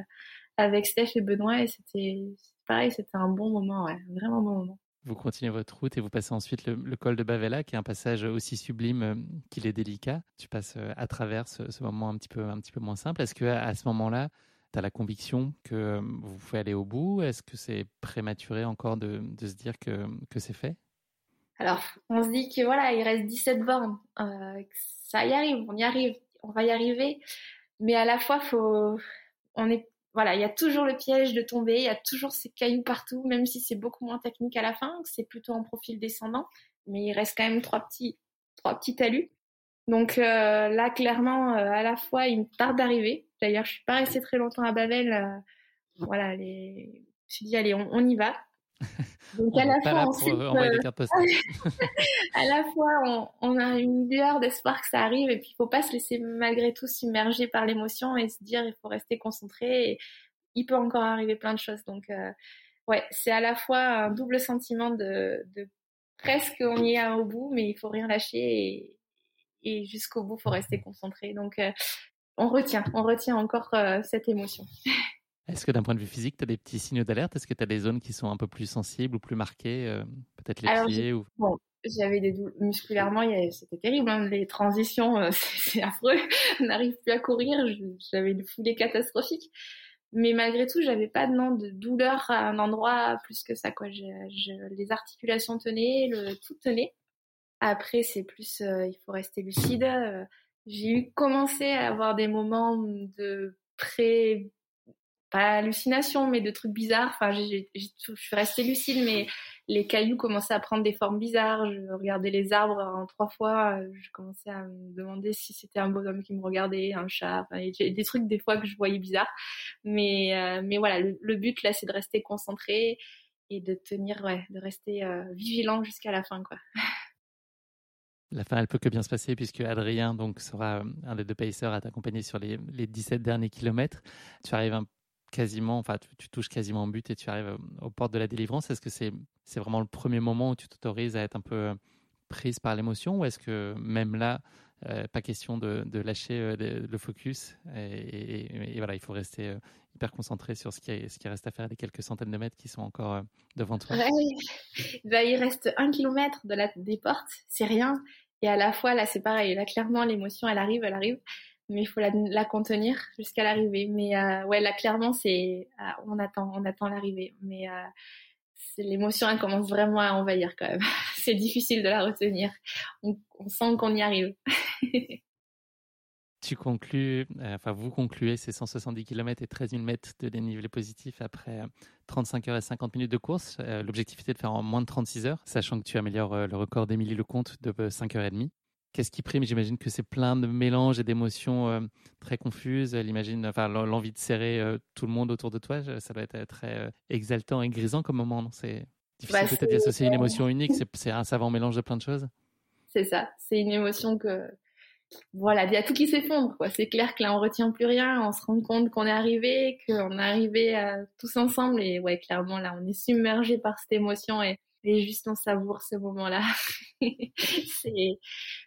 avec Steph et Benoît et c'était, pareil, c'était un bon moment, ouais, vraiment bon moment. Vous continuez votre route et vous passez ensuite le, col de Bavella, qui est un passage aussi sublime euh, qu'il est délicat. Tu passes euh, à travers ce, moment un petit peu, un petit peu moins simple. Est-ce que à ce moment-là, tu as la conviction que euh, vous pouvez aller au bout? Est-ce que c'est prématuré encore de, de, se dire que, que c'est fait? Alors, on se dit que voilà, il reste 17 bornes. ça y arrive, on y arrive, on va y arriver. Mais à la fois, faut, on est voilà, il y a toujours le piège de tomber, il y a toujours ces cailloux partout, même si c'est beaucoup moins technique à la fin, c'est plutôt en profil descendant, mais il reste quand même trois petits, trois petits talus. Donc euh, là, clairement, euh, à la fois, il me tarde d'arriver. D'ailleurs, je suis pas restée très longtemps à Babel. Euh, voilà, les... je me suis dit, allez, on y va. Donc à la, fois, on à la fois, on, a une lueur d'espoir que ça arrive et puis il faut pas se laisser malgré tout submerger par l'émotion et se dire il faut rester concentré. Et il peut encore arriver plein de choses. Donc euh, ouais, c'est à la fois un double sentiment de, de presque on y est au bout, mais il faut rien lâcher et, et jusqu'au bout faut rester concentré. Donc euh, on retient, on retient encore euh, cette émotion. Est-ce que d'un point de vue physique, tu as des petits signaux d'alerte? Est-ce que tu as des zones qui sont un peu plus sensibles ou plus marquées euh, Peut-être les pieds ou... Bon, j'avais des douleurs musculairement, c'était terrible. Hein, les transitions, euh, c'est affreux. On n'arrive plus à courir. J'avais une foulée catastrophique. Mais malgré tout, j'avais pas de, de douleur à un endroit plus que ça. Quoi. Je, les articulations tenaient, le tout tenait. Après, c'est plus, euh, il faut rester lucide. J'ai eu commencé à avoir des moments de pré pas hallucination, mais de trucs bizarres. Enfin, je suis restée lucide, mais les cailloux commençaient à prendre des formes bizarres. Je regardais les arbres en trois fois. Je commençais à me demander si c'était un bonhomme qui me regardait, un chat. Des trucs des fois que je voyais bizarres. Mais, euh, mais voilà, le, but là, c'est de rester concentré et de tenir, ouais, de rester euh, vigilant jusqu'à la fin, quoi. La fin, elle peut que bien se passer puisque Adrien donc sera euh, un des deux pacers à t'accompagner sur les, les 17 derniers kilomètres. Tu arrives un quasiment, enfin, tu, touches quasiment en but et tu arrives euh, aux portes de la délivrance. Est-ce que c'est vraiment le premier moment où tu t'autorises à être un peu euh, prise par l'émotion ou est-ce que même là, euh, pas question de, lâcher le focus et, voilà, il faut rester hyper concentré sur ce qui, ce qui reste à faire, les quelques centaines de mètres qui sont encore devant toi? Bah, il reste un kilomètre de la, des portes, c'est rien. Et à la fois, là, c'est pareil. Là, clairement, l'émotion, elle arrive, elle arrive mais il faut la, contenir jusqu'à l'arrivée. Mais euh, ouais, là clairement, c'est euh, on attend, on attend l'arrivée. Mais euh, l'émotion, elle commence vraiment à envahir quand même. c'est difficile de la retenir. On, sent qu'on y arrive. tu conclus, enfin vous concluez ces 170 km et 13 000 mètres de dénivelé positif après 35 heures et 50 minutes de course. L'objectif était de faire en moins de 36 heures, sachant que tu améliores le record d'Émilie Lecomte de 5 heures et demie. Qu'est-ce qui prime? J'imagine que c'est plein de mélanges et d'émotions euh, très confuses. L'imagine, enfin, l'envie de serrer euh, tout le monde autour de toi, ça doit être très euh, exaltant et grisant comme moment. C'est difficile bah, peut-être d'y associer une émotion unique. C'est un savant mélange de plein de choses. C'est ça. C'est une émotion que voilà, il y a tout qui s'effondre. C'est clair que là, on retient plus rien. On se rend compte qu'on est arrivé, qu'on est arrivé tous ensemble. Et ouais, clairement, là, on est submergé par cette émotion et et juste on savoure ce moment-là. c'est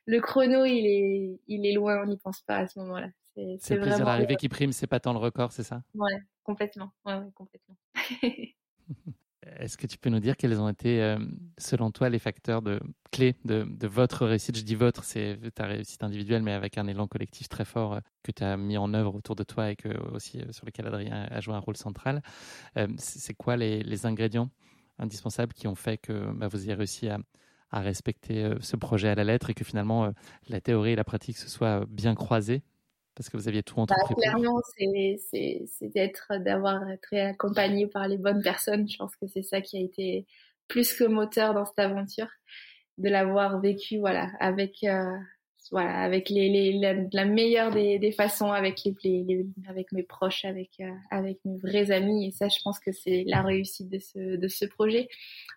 le chrono, il est, il est loin, on n'y pense pas à ce moment-là. C'est le plaisir d'arriver qui prime, c'est pas tant le record, c'est ça? Ouais, complètement. Ouais, complètement. Est-ce que tu peux nous dire quels ont été, euh, selon toi, les facteurs de, clés de, de votre réussite? Je dis votre, c'est ta réussite individuelle, mais avec un élan collectif très fort euh, que tu as mis en œuvre autour de toi et que, aussi euh, sur lequel Adrien a joué un rôle central. c'est quoi les, les ingrédients indispensables qui ont fait que bah, vous ayez réussi à, à respecter euh, ce projet à la lettre et que finalement euh, la théorie et la pratique se soient bien croisées? Parce que vous aviez tout entrepris bah, Clairement, c'est d'être, d'avoir été accompagné par les bonnes personnes. Je pense que c'est ça qui a été plus que moteur dans cette aventure, de l'avoir vécu, voilà, avec euh, voilà, avec les, les la, meilleure des, des, façons, avec les, les, avec mes proches, avec euh, avec mes vrais amis. Et ça, je pense que c'est la réussite de ce de ce projet.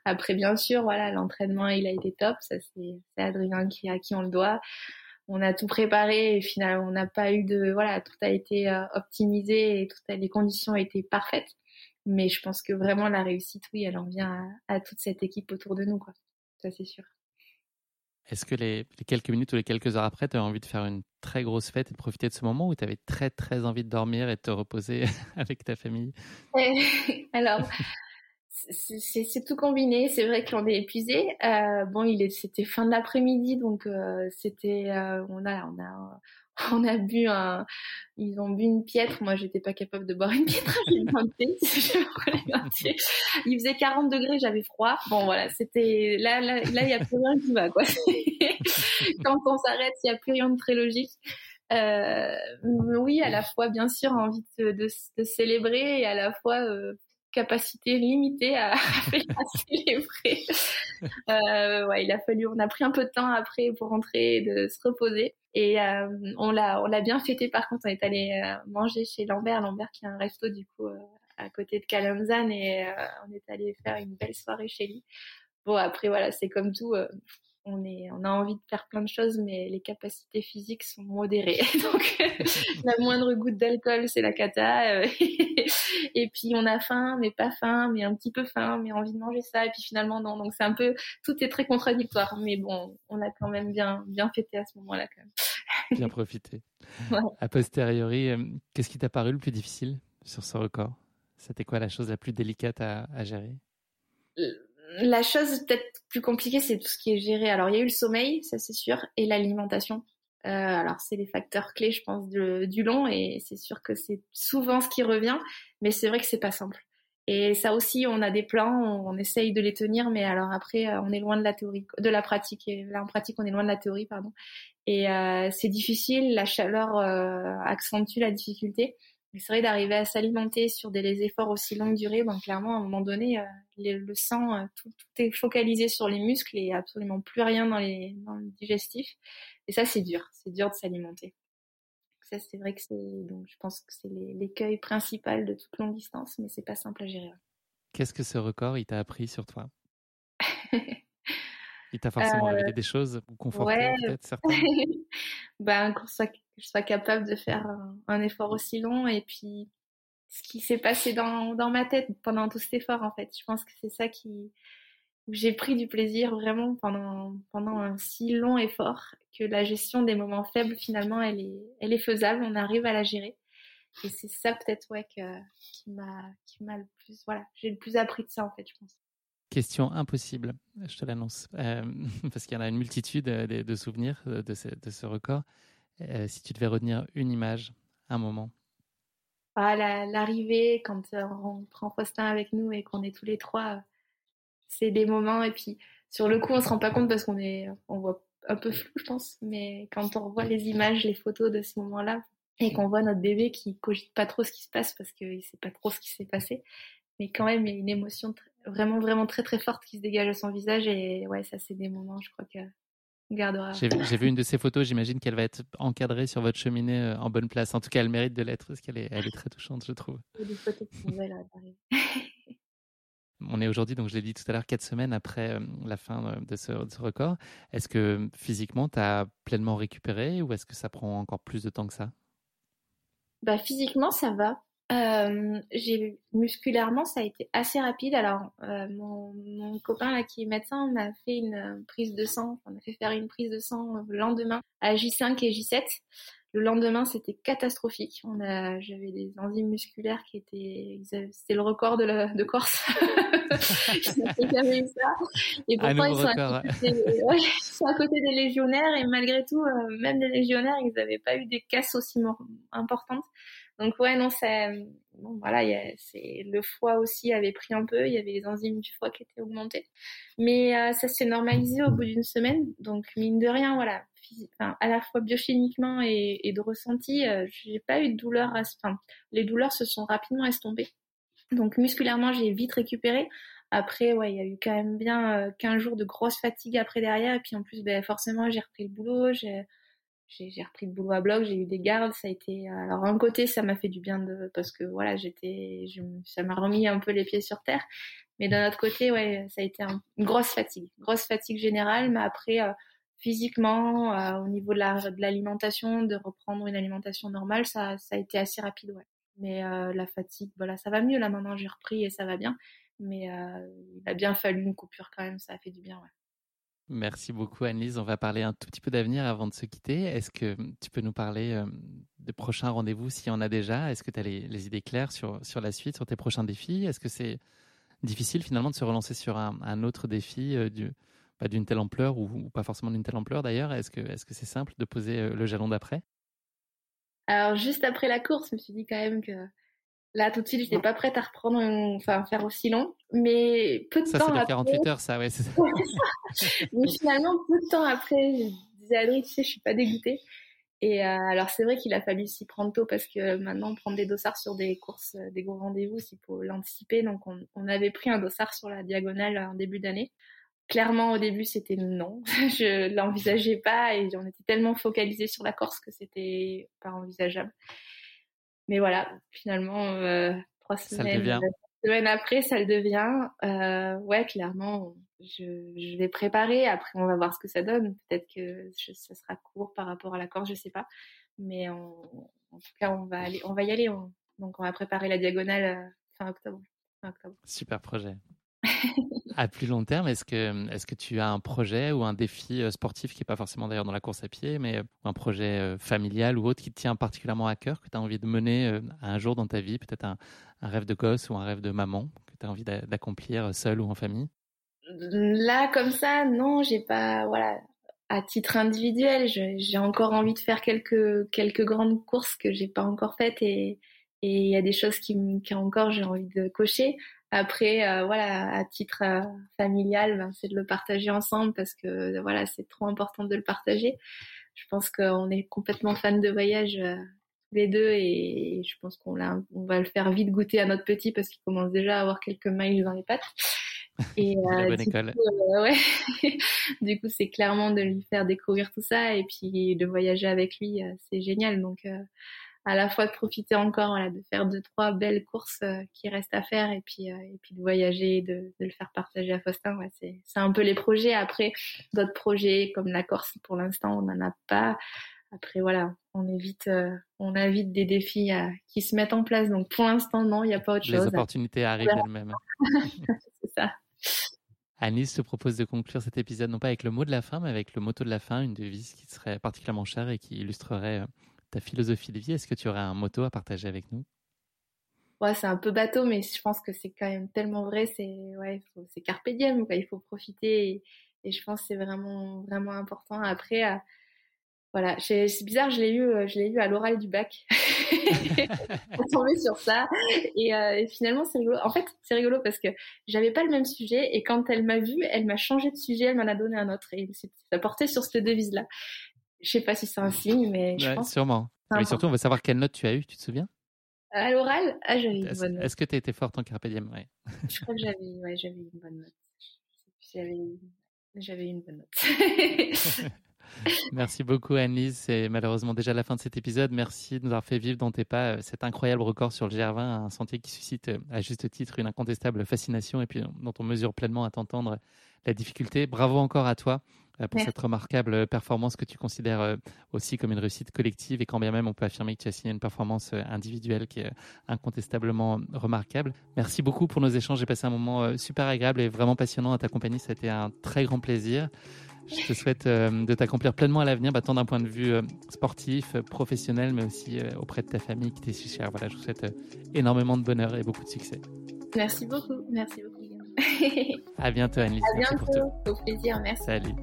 Après, bien sûr, voilà, l'entraînement, il a été top. Ça, c'est Adrien qui à qui on le doit. On a tout préparé et finalement, on n'a pas eu de voilà, tout a été euh, optimisé et toutes les conditions étaient parfaites. Mais je pense que vraiment la réussite, oui, elle en vient à, à toute cette équipe autour de nous, quoi. Ça, c'est sûr. Est-ce que les, quelques minutes ou les quelques heures après, tu as envie de faire une très grosse fête et de profiter de ce moment où tu avais très très envie de dormir et de te reposer avec ta famille? Alors, c'est tout combiné. C'est vrai qu'on est épuisé. Euh, bon, c'était fin de l'après-midi, donc euh, c'était euh, on a on a bu un, ils ont bu une piètre. Moi, j'étais pas capable de boire une piètre. Il faisait 40 degrés, j'avais froid. Bon, voilà, c'était, là, là, là, il y a plus rien qui va, quoi. Quand on s'arrête, il y a plus rien de très logique. Euh, oui, à la fois, bien sûr, envie de, de, de célébrer et à la fois, euh, capacité limitée à, à célébrer. Euh, ouais, il a fallu, on a pris un peu de temps après pour rentrer et de se reposer. Et euh, on l'a, on l'a bien fêté. Par contre, on est allé euh, manger chez Lambert, Lambert qui a un resto du coup euh, à côté de Kalamzan, et on est allé faire une belle soirée chez lui. Bon, après voilà, c'est comme tout on, est, on a envie de faire plein de choses, mais les capacités physiques sont modérées. Donc, la moindre goutte d'alcool, c'est la cata. Euh, et puis, on a faim, mais pas faim, mais un petit peu faim, mais envie de manger ça. Et puis, finalement, non. Donc, c'est un peu, tout est très contradictoire. Mais bon, on a quand même bien, bien fêté à ce moment-là, quand même. bien profité. A posteriori, euh, qu'est-ce qui t'a paru le plus difficile sur ce record? C'était quoi la chose la plus délicate à, à gérer? Euh, la chose peut-être plus compliquée, c'est tout ce qui est géré. Alors, il y a eu le sommeil, ça c'est sûr, et l'alimentation. Euh, alors, c'est les facteurs clés, je pense, du long, et c'est sûr que c'est souvent ce qui revient, mais c'est vrai que c'est pas simple. Et ça aussi, on a des plans, on, essaye de les tenir, mais alors après, euh, on est loin de la théorie, de la pratique. Et là, en pratique, on est loin de la théorie, pardon. Et euh, c'est difficile, la chaleur accentue la difficulté. C'est vrai d'arriver à s'alimenter sur des efforts aussi longue durée, ben clairement à un moment donné, le, sang, tout, est focalisé sur les muscles et absolument plus rien dans, les, dans le digestif. Et ça, c'est dur, c'est dur de s'alimenter. Ça, c'est vrai que c'est, donc je pense que c'est l'écueil principal de toute longue distance, mais c'est pas simple à gérer. Qu'est-ce que ce record il t'a appris sur toi? Il t'a forcément euh, révélé des choses ou conforté peut-être certains ben, que je sois capable de faire un, effort aussi long et puis ce qui s'est passé dans, dans ma tête pendant tout cet effort en fait. Je pense que c'est ça qui où j'ai pris du plaisir vraiment pendant pendant un si long effort que la gestion des moments faibles finalement elle est elle est faisable, on arrive à la gérer. Et c'est ça peut-être ouais que, qui m'a qui m'a le plus voilà, j'ai le plus appris de ça en fait, je pense. Question impossible, je te l'annonce, euh, parce qu'il y en a une multitude euh, de, souvenirs euh, de ce, de ce record. Si tu devais retenir une image, un moment. Ah, l'arrivée, quand on prend Faustin avec nous et qu'on est tous les trois, c'est des moments. Et puis, sur le coup, on se rend pas compte parce qu'on on voit un peu flou, je pense. Mais quand on revoit les images, les photos de ce moment-là, et qu'on voit notre bébé qui cogite pas trop ce qui se passe parce qu'il sait pas trop ce qui s'est passé, mais quand même, il y a une émotion vraiment, vraiment très, très forte qui se dégage de son visage. Et ouais, ça, c'est des moments, je crois que gardera. J'ai vu une de ces photos, j'imagine qu'elle va être encadrée sur votre cheminée euh, en bonne place. En tout cas, elle mérite de l'être parce qu'elle est, elle est très touchante, je trouve. Des photos qui sont belles On est aujourd'hui, donc je l'ai dit tout à l'heure, quatre semaines après euh, la fin euh, de ce, de ce record. Est-ce que physiquement, tu as pleinement récupéré ou est-ce que ça prend encore plus de temps que ça? Bah, Physiquement, ça va. Euh, j'ai musculairement ça a été assez rapide. Alors euh, mon, mon, copain là qui est médecin m'a fait une prise de sang, on a fait faire une prise de sang le lendemain à J5 et J7. Le lendemain c'était catastrophique. On a j'avais des enzymes musculaires qui étaient c'était le record de la de Corse. jamais eu ça. Et pourtant ils sont, à côté, ouais, sont à côté des légionnaires et malgré tout euh, même les légionnaires ils n'avaient pas eu des casses aussi importantes. Donc ouais, non, c'est bon, voilà, c'est le foie aussi avait pris un peu, il y avait les enzymes du foie qui étaient augmentées, mais euh, ça s'est normalisé au bout d'une semaine. Donc mine de rien, voilà, à la fois biochimiquement et, de ressenti, euh, j'ai pas eu de douleur. À... Enfin, les douleurs se sont rapidement estompées. Donc musculairement, j'ai vite récupéré. Après, ouais, il y a eu quand même bien euh, 15 jours de grosse fatigue après derrière. Et puis en plus, ben, forcément, j'ai repris le boulot. J'ai repris le boulot à bloc, j'ai eu des gardes, ça a été alors un côté ça m'a fait du bien de parce que voilà, j'étais ça m'a remis un peu les pieds sur terre, mais d'un autre côté ouais, ça a été une grosse fatigue, grosse fatigue générale, mais après euh, physiquement euh, au niveau de la de l'alimentation, de reprendre une alimentation normale, ça ça a été assez rapide ouais. Mais euh, la fatigue, voilà, ça va mieux là maintenant, j'ai repris et ça va bien, mais il a bien fallu une coupure quand même, ça a fait du bien ouais. Merci beaucoup Annelise. On va parler un tout petit peu d'avenir avant de se quitter. Est-ce que tu peux nous parler euh, de prochains rendez-vous s'il y en a déjà? Est-ce que tu as les, idées claires sur, sur la suite, sur tes prochains défis? Est-ce que c'est difficile finalement de se relancer sur un, autre défi euh, du, d'une telle ampleur ou, pas forcément d'une telle ampleur d'ailleurs? Est-ce que est-ce que c'est simple de poser euh, le jalon d'après? Alors juste après la course, je me suis dit quand même que Là, tout de suite, j'étais pas prête à reprendre, enfin, faire aussi long. Mais peu de ça, temps après. 48 heures, ça, ouais, c'est ça. mais finalement, peu de temps après, je disais à Adrien, tu sais, je suis pas dégoûtée. Et euh, alors, c'est vrai qu'il a fallu s'y prendre tôt parce que maintenant, prendre des dossards sur des courses, euh, des gros rendez-vous, il faut l'anticiper. Donc, on, on, avait pris un dossard sur la diagonale en début d'année. Clairement, au début, c'était non. je l'envisageais pas et on était tellement focalisé sur la Corse que c'était pas envisageable. Mais voilà, finalement, euh, trois semaines, semaines après, ça le devient. Euh, ouais, clairement, je, je, vais préparer. Après, on va voir ce que ça donne. Peut-être que ça sera court par rapport à l'accord, je sais pas. Mais en tout cas, on va aller, on va y aller. donc, on va préparer la diagonale euh, fin octobre. Fin octobre. Super projet. à plus long terme, est-ce que, est-ce que tu as un projet ou un défi euh, sportif qui n'est pas forcément d'ailleurs dans la course à pied, mais euh, un projet euh, familial ou autre qui te tient particulièrement à cœur, que tu as envie de mener un jour dans ta vie, peut-être un, rêve de gosse ou un rêve de maman que tu as envie d'accomplir seul ou en famille? Là, comme ça, non, j'ai pas, voilà, à titre individuel, j'ai encore envie de faire quelques, quelques grandes courses que j'ai pas encore faites et, et il y a des choses qui, qui encore j'ai envie de cocher. Après, euh, voilà, à titre euh, familial, ben, c'est de le partager ensemble parce que voilà, c'est trop important de le partager. Je pense qu'on est complètement fan de voyage, euh, les deux et je pense qu'on on va le faire vite goûter à notre petit parce qu'il commence déjà à avoir quelques miles dans les pattes. Et euh, du, Coup, euh, ouais. du coup, c'est clairement de lui faire découvrir tout ça et puis de voyager avec lui, euh, c'est génial. Donc, euh, à la fois de profiter encore, voilà, de faire deux trois belles courses qui restent à faire et puis et puis de voyager, de, de le faire partager à Faustin. Ouais, c'est c'est un peu les projets. Après, d'autres projets comme la Corse, pour l'instant, on n'en a pas. Après, voilà, on évite, euh, on évite des défis euh, qui se mettent en place. Donc, pour l'instant, non, il n'y a pas autre chose. Les opportunités arrivent elles-mêmes. C'est ça. Anis te propose de conclure cet épisode non pas avec le mot de la fin, mais avec le motto de la fin, une devise qui serait particulièrement chère et qui illustrerait euh, ta philosophie de vie. Est-ce que tu aurais un motto à partager avec nous? Ouais, c'est un peu bateau, mais je pense que c'est quand même tellement vrai. C'est ouais, carpe diem. Il faut profiter et, je pense que c'est vraiment vraiment important. Après, voilà, c'est bizarre, je l'ai eu, euh, je l'ai eu à l'oral du bac. On tombé sur ça et, euh, et finalement c'est rigolo. En fait, c'est rigolo parce que j'avais pas le même sujet et quand elle m'a vu, elle m'a changé de sujet, elle m'en a donné un autre et ça portait sur cette devise là. Je sais pas si c'est un signe, mais je pense. Sûrement. Mais surtout, on veut savoir quelle note tu as eu. Tu te souviens? À l'oral, ah j'avais une bonne note. Est-ce que tu étais forte en carpe diem ouais. Je crois que j'avais, ouais, une bonne note. J'avais une bonne note. Merci beaucoup Annelise. C'est malheureusement déjà la fin de cet épisode. Merci de nous avoir fait vivre dans tes pas euh, cet incroyable record sur le GR20, un sentier qui suscite euh, à juste titre une incontestable fascination et puis dont on mesure pleinement à t'entendre la difficulté. Bravo encore à toi euh, pour cette remarquable performance que tu considères aussi comme une réussite collective et quand bien même on peut affirmer que tu as signé une performance individuelle qui est incontestablement remarquable. Merci beaucoup pour nos échanges. J'ai passé un moment super agréable et vraiment passionnant à ta compagnie. Ça a été un très grand plaisir. Je te souhaite euh, de t'accomplir pleinement à l'avenir, bah, tant d'un point de vue euh, sportif, euh, professionnel, mais aussi auprès de ta famille qui t'est si chère. Voilà, je vous souhaite énormément de bonheur et beaucoup de succès. Merci beaucoup, merci beaucoup. à bientôt, Anne-Lise. À bientôt, au plaisir, merci. Salut.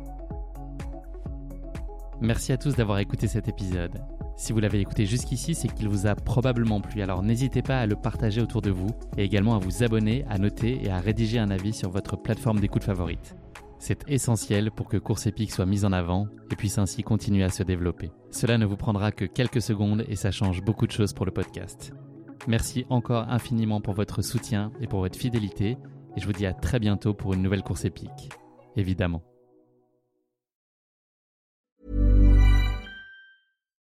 Merci à tous d'avoir écouté cet épisode. Si vous l'avez écouté jusqu'ici, c'est qu'il vous a probablement plu, alors n'hésitez pas à le partager autour de vous et également à vous abonner, à noter et à rédiger un avis sur votre plateforme d'écoute favorite. C'est essentiel pour que Course Épique soit mise en avant et puisse ainsi continuer à se développer. Cela ne vous prendra que quelques secondes et ça change beaucoup de choses pour le podcast. Merci encore infiniment pour votre soutien et pour votre fidélité et je vous dis à très bientôt pour une nouvelle course épique. Évidemment.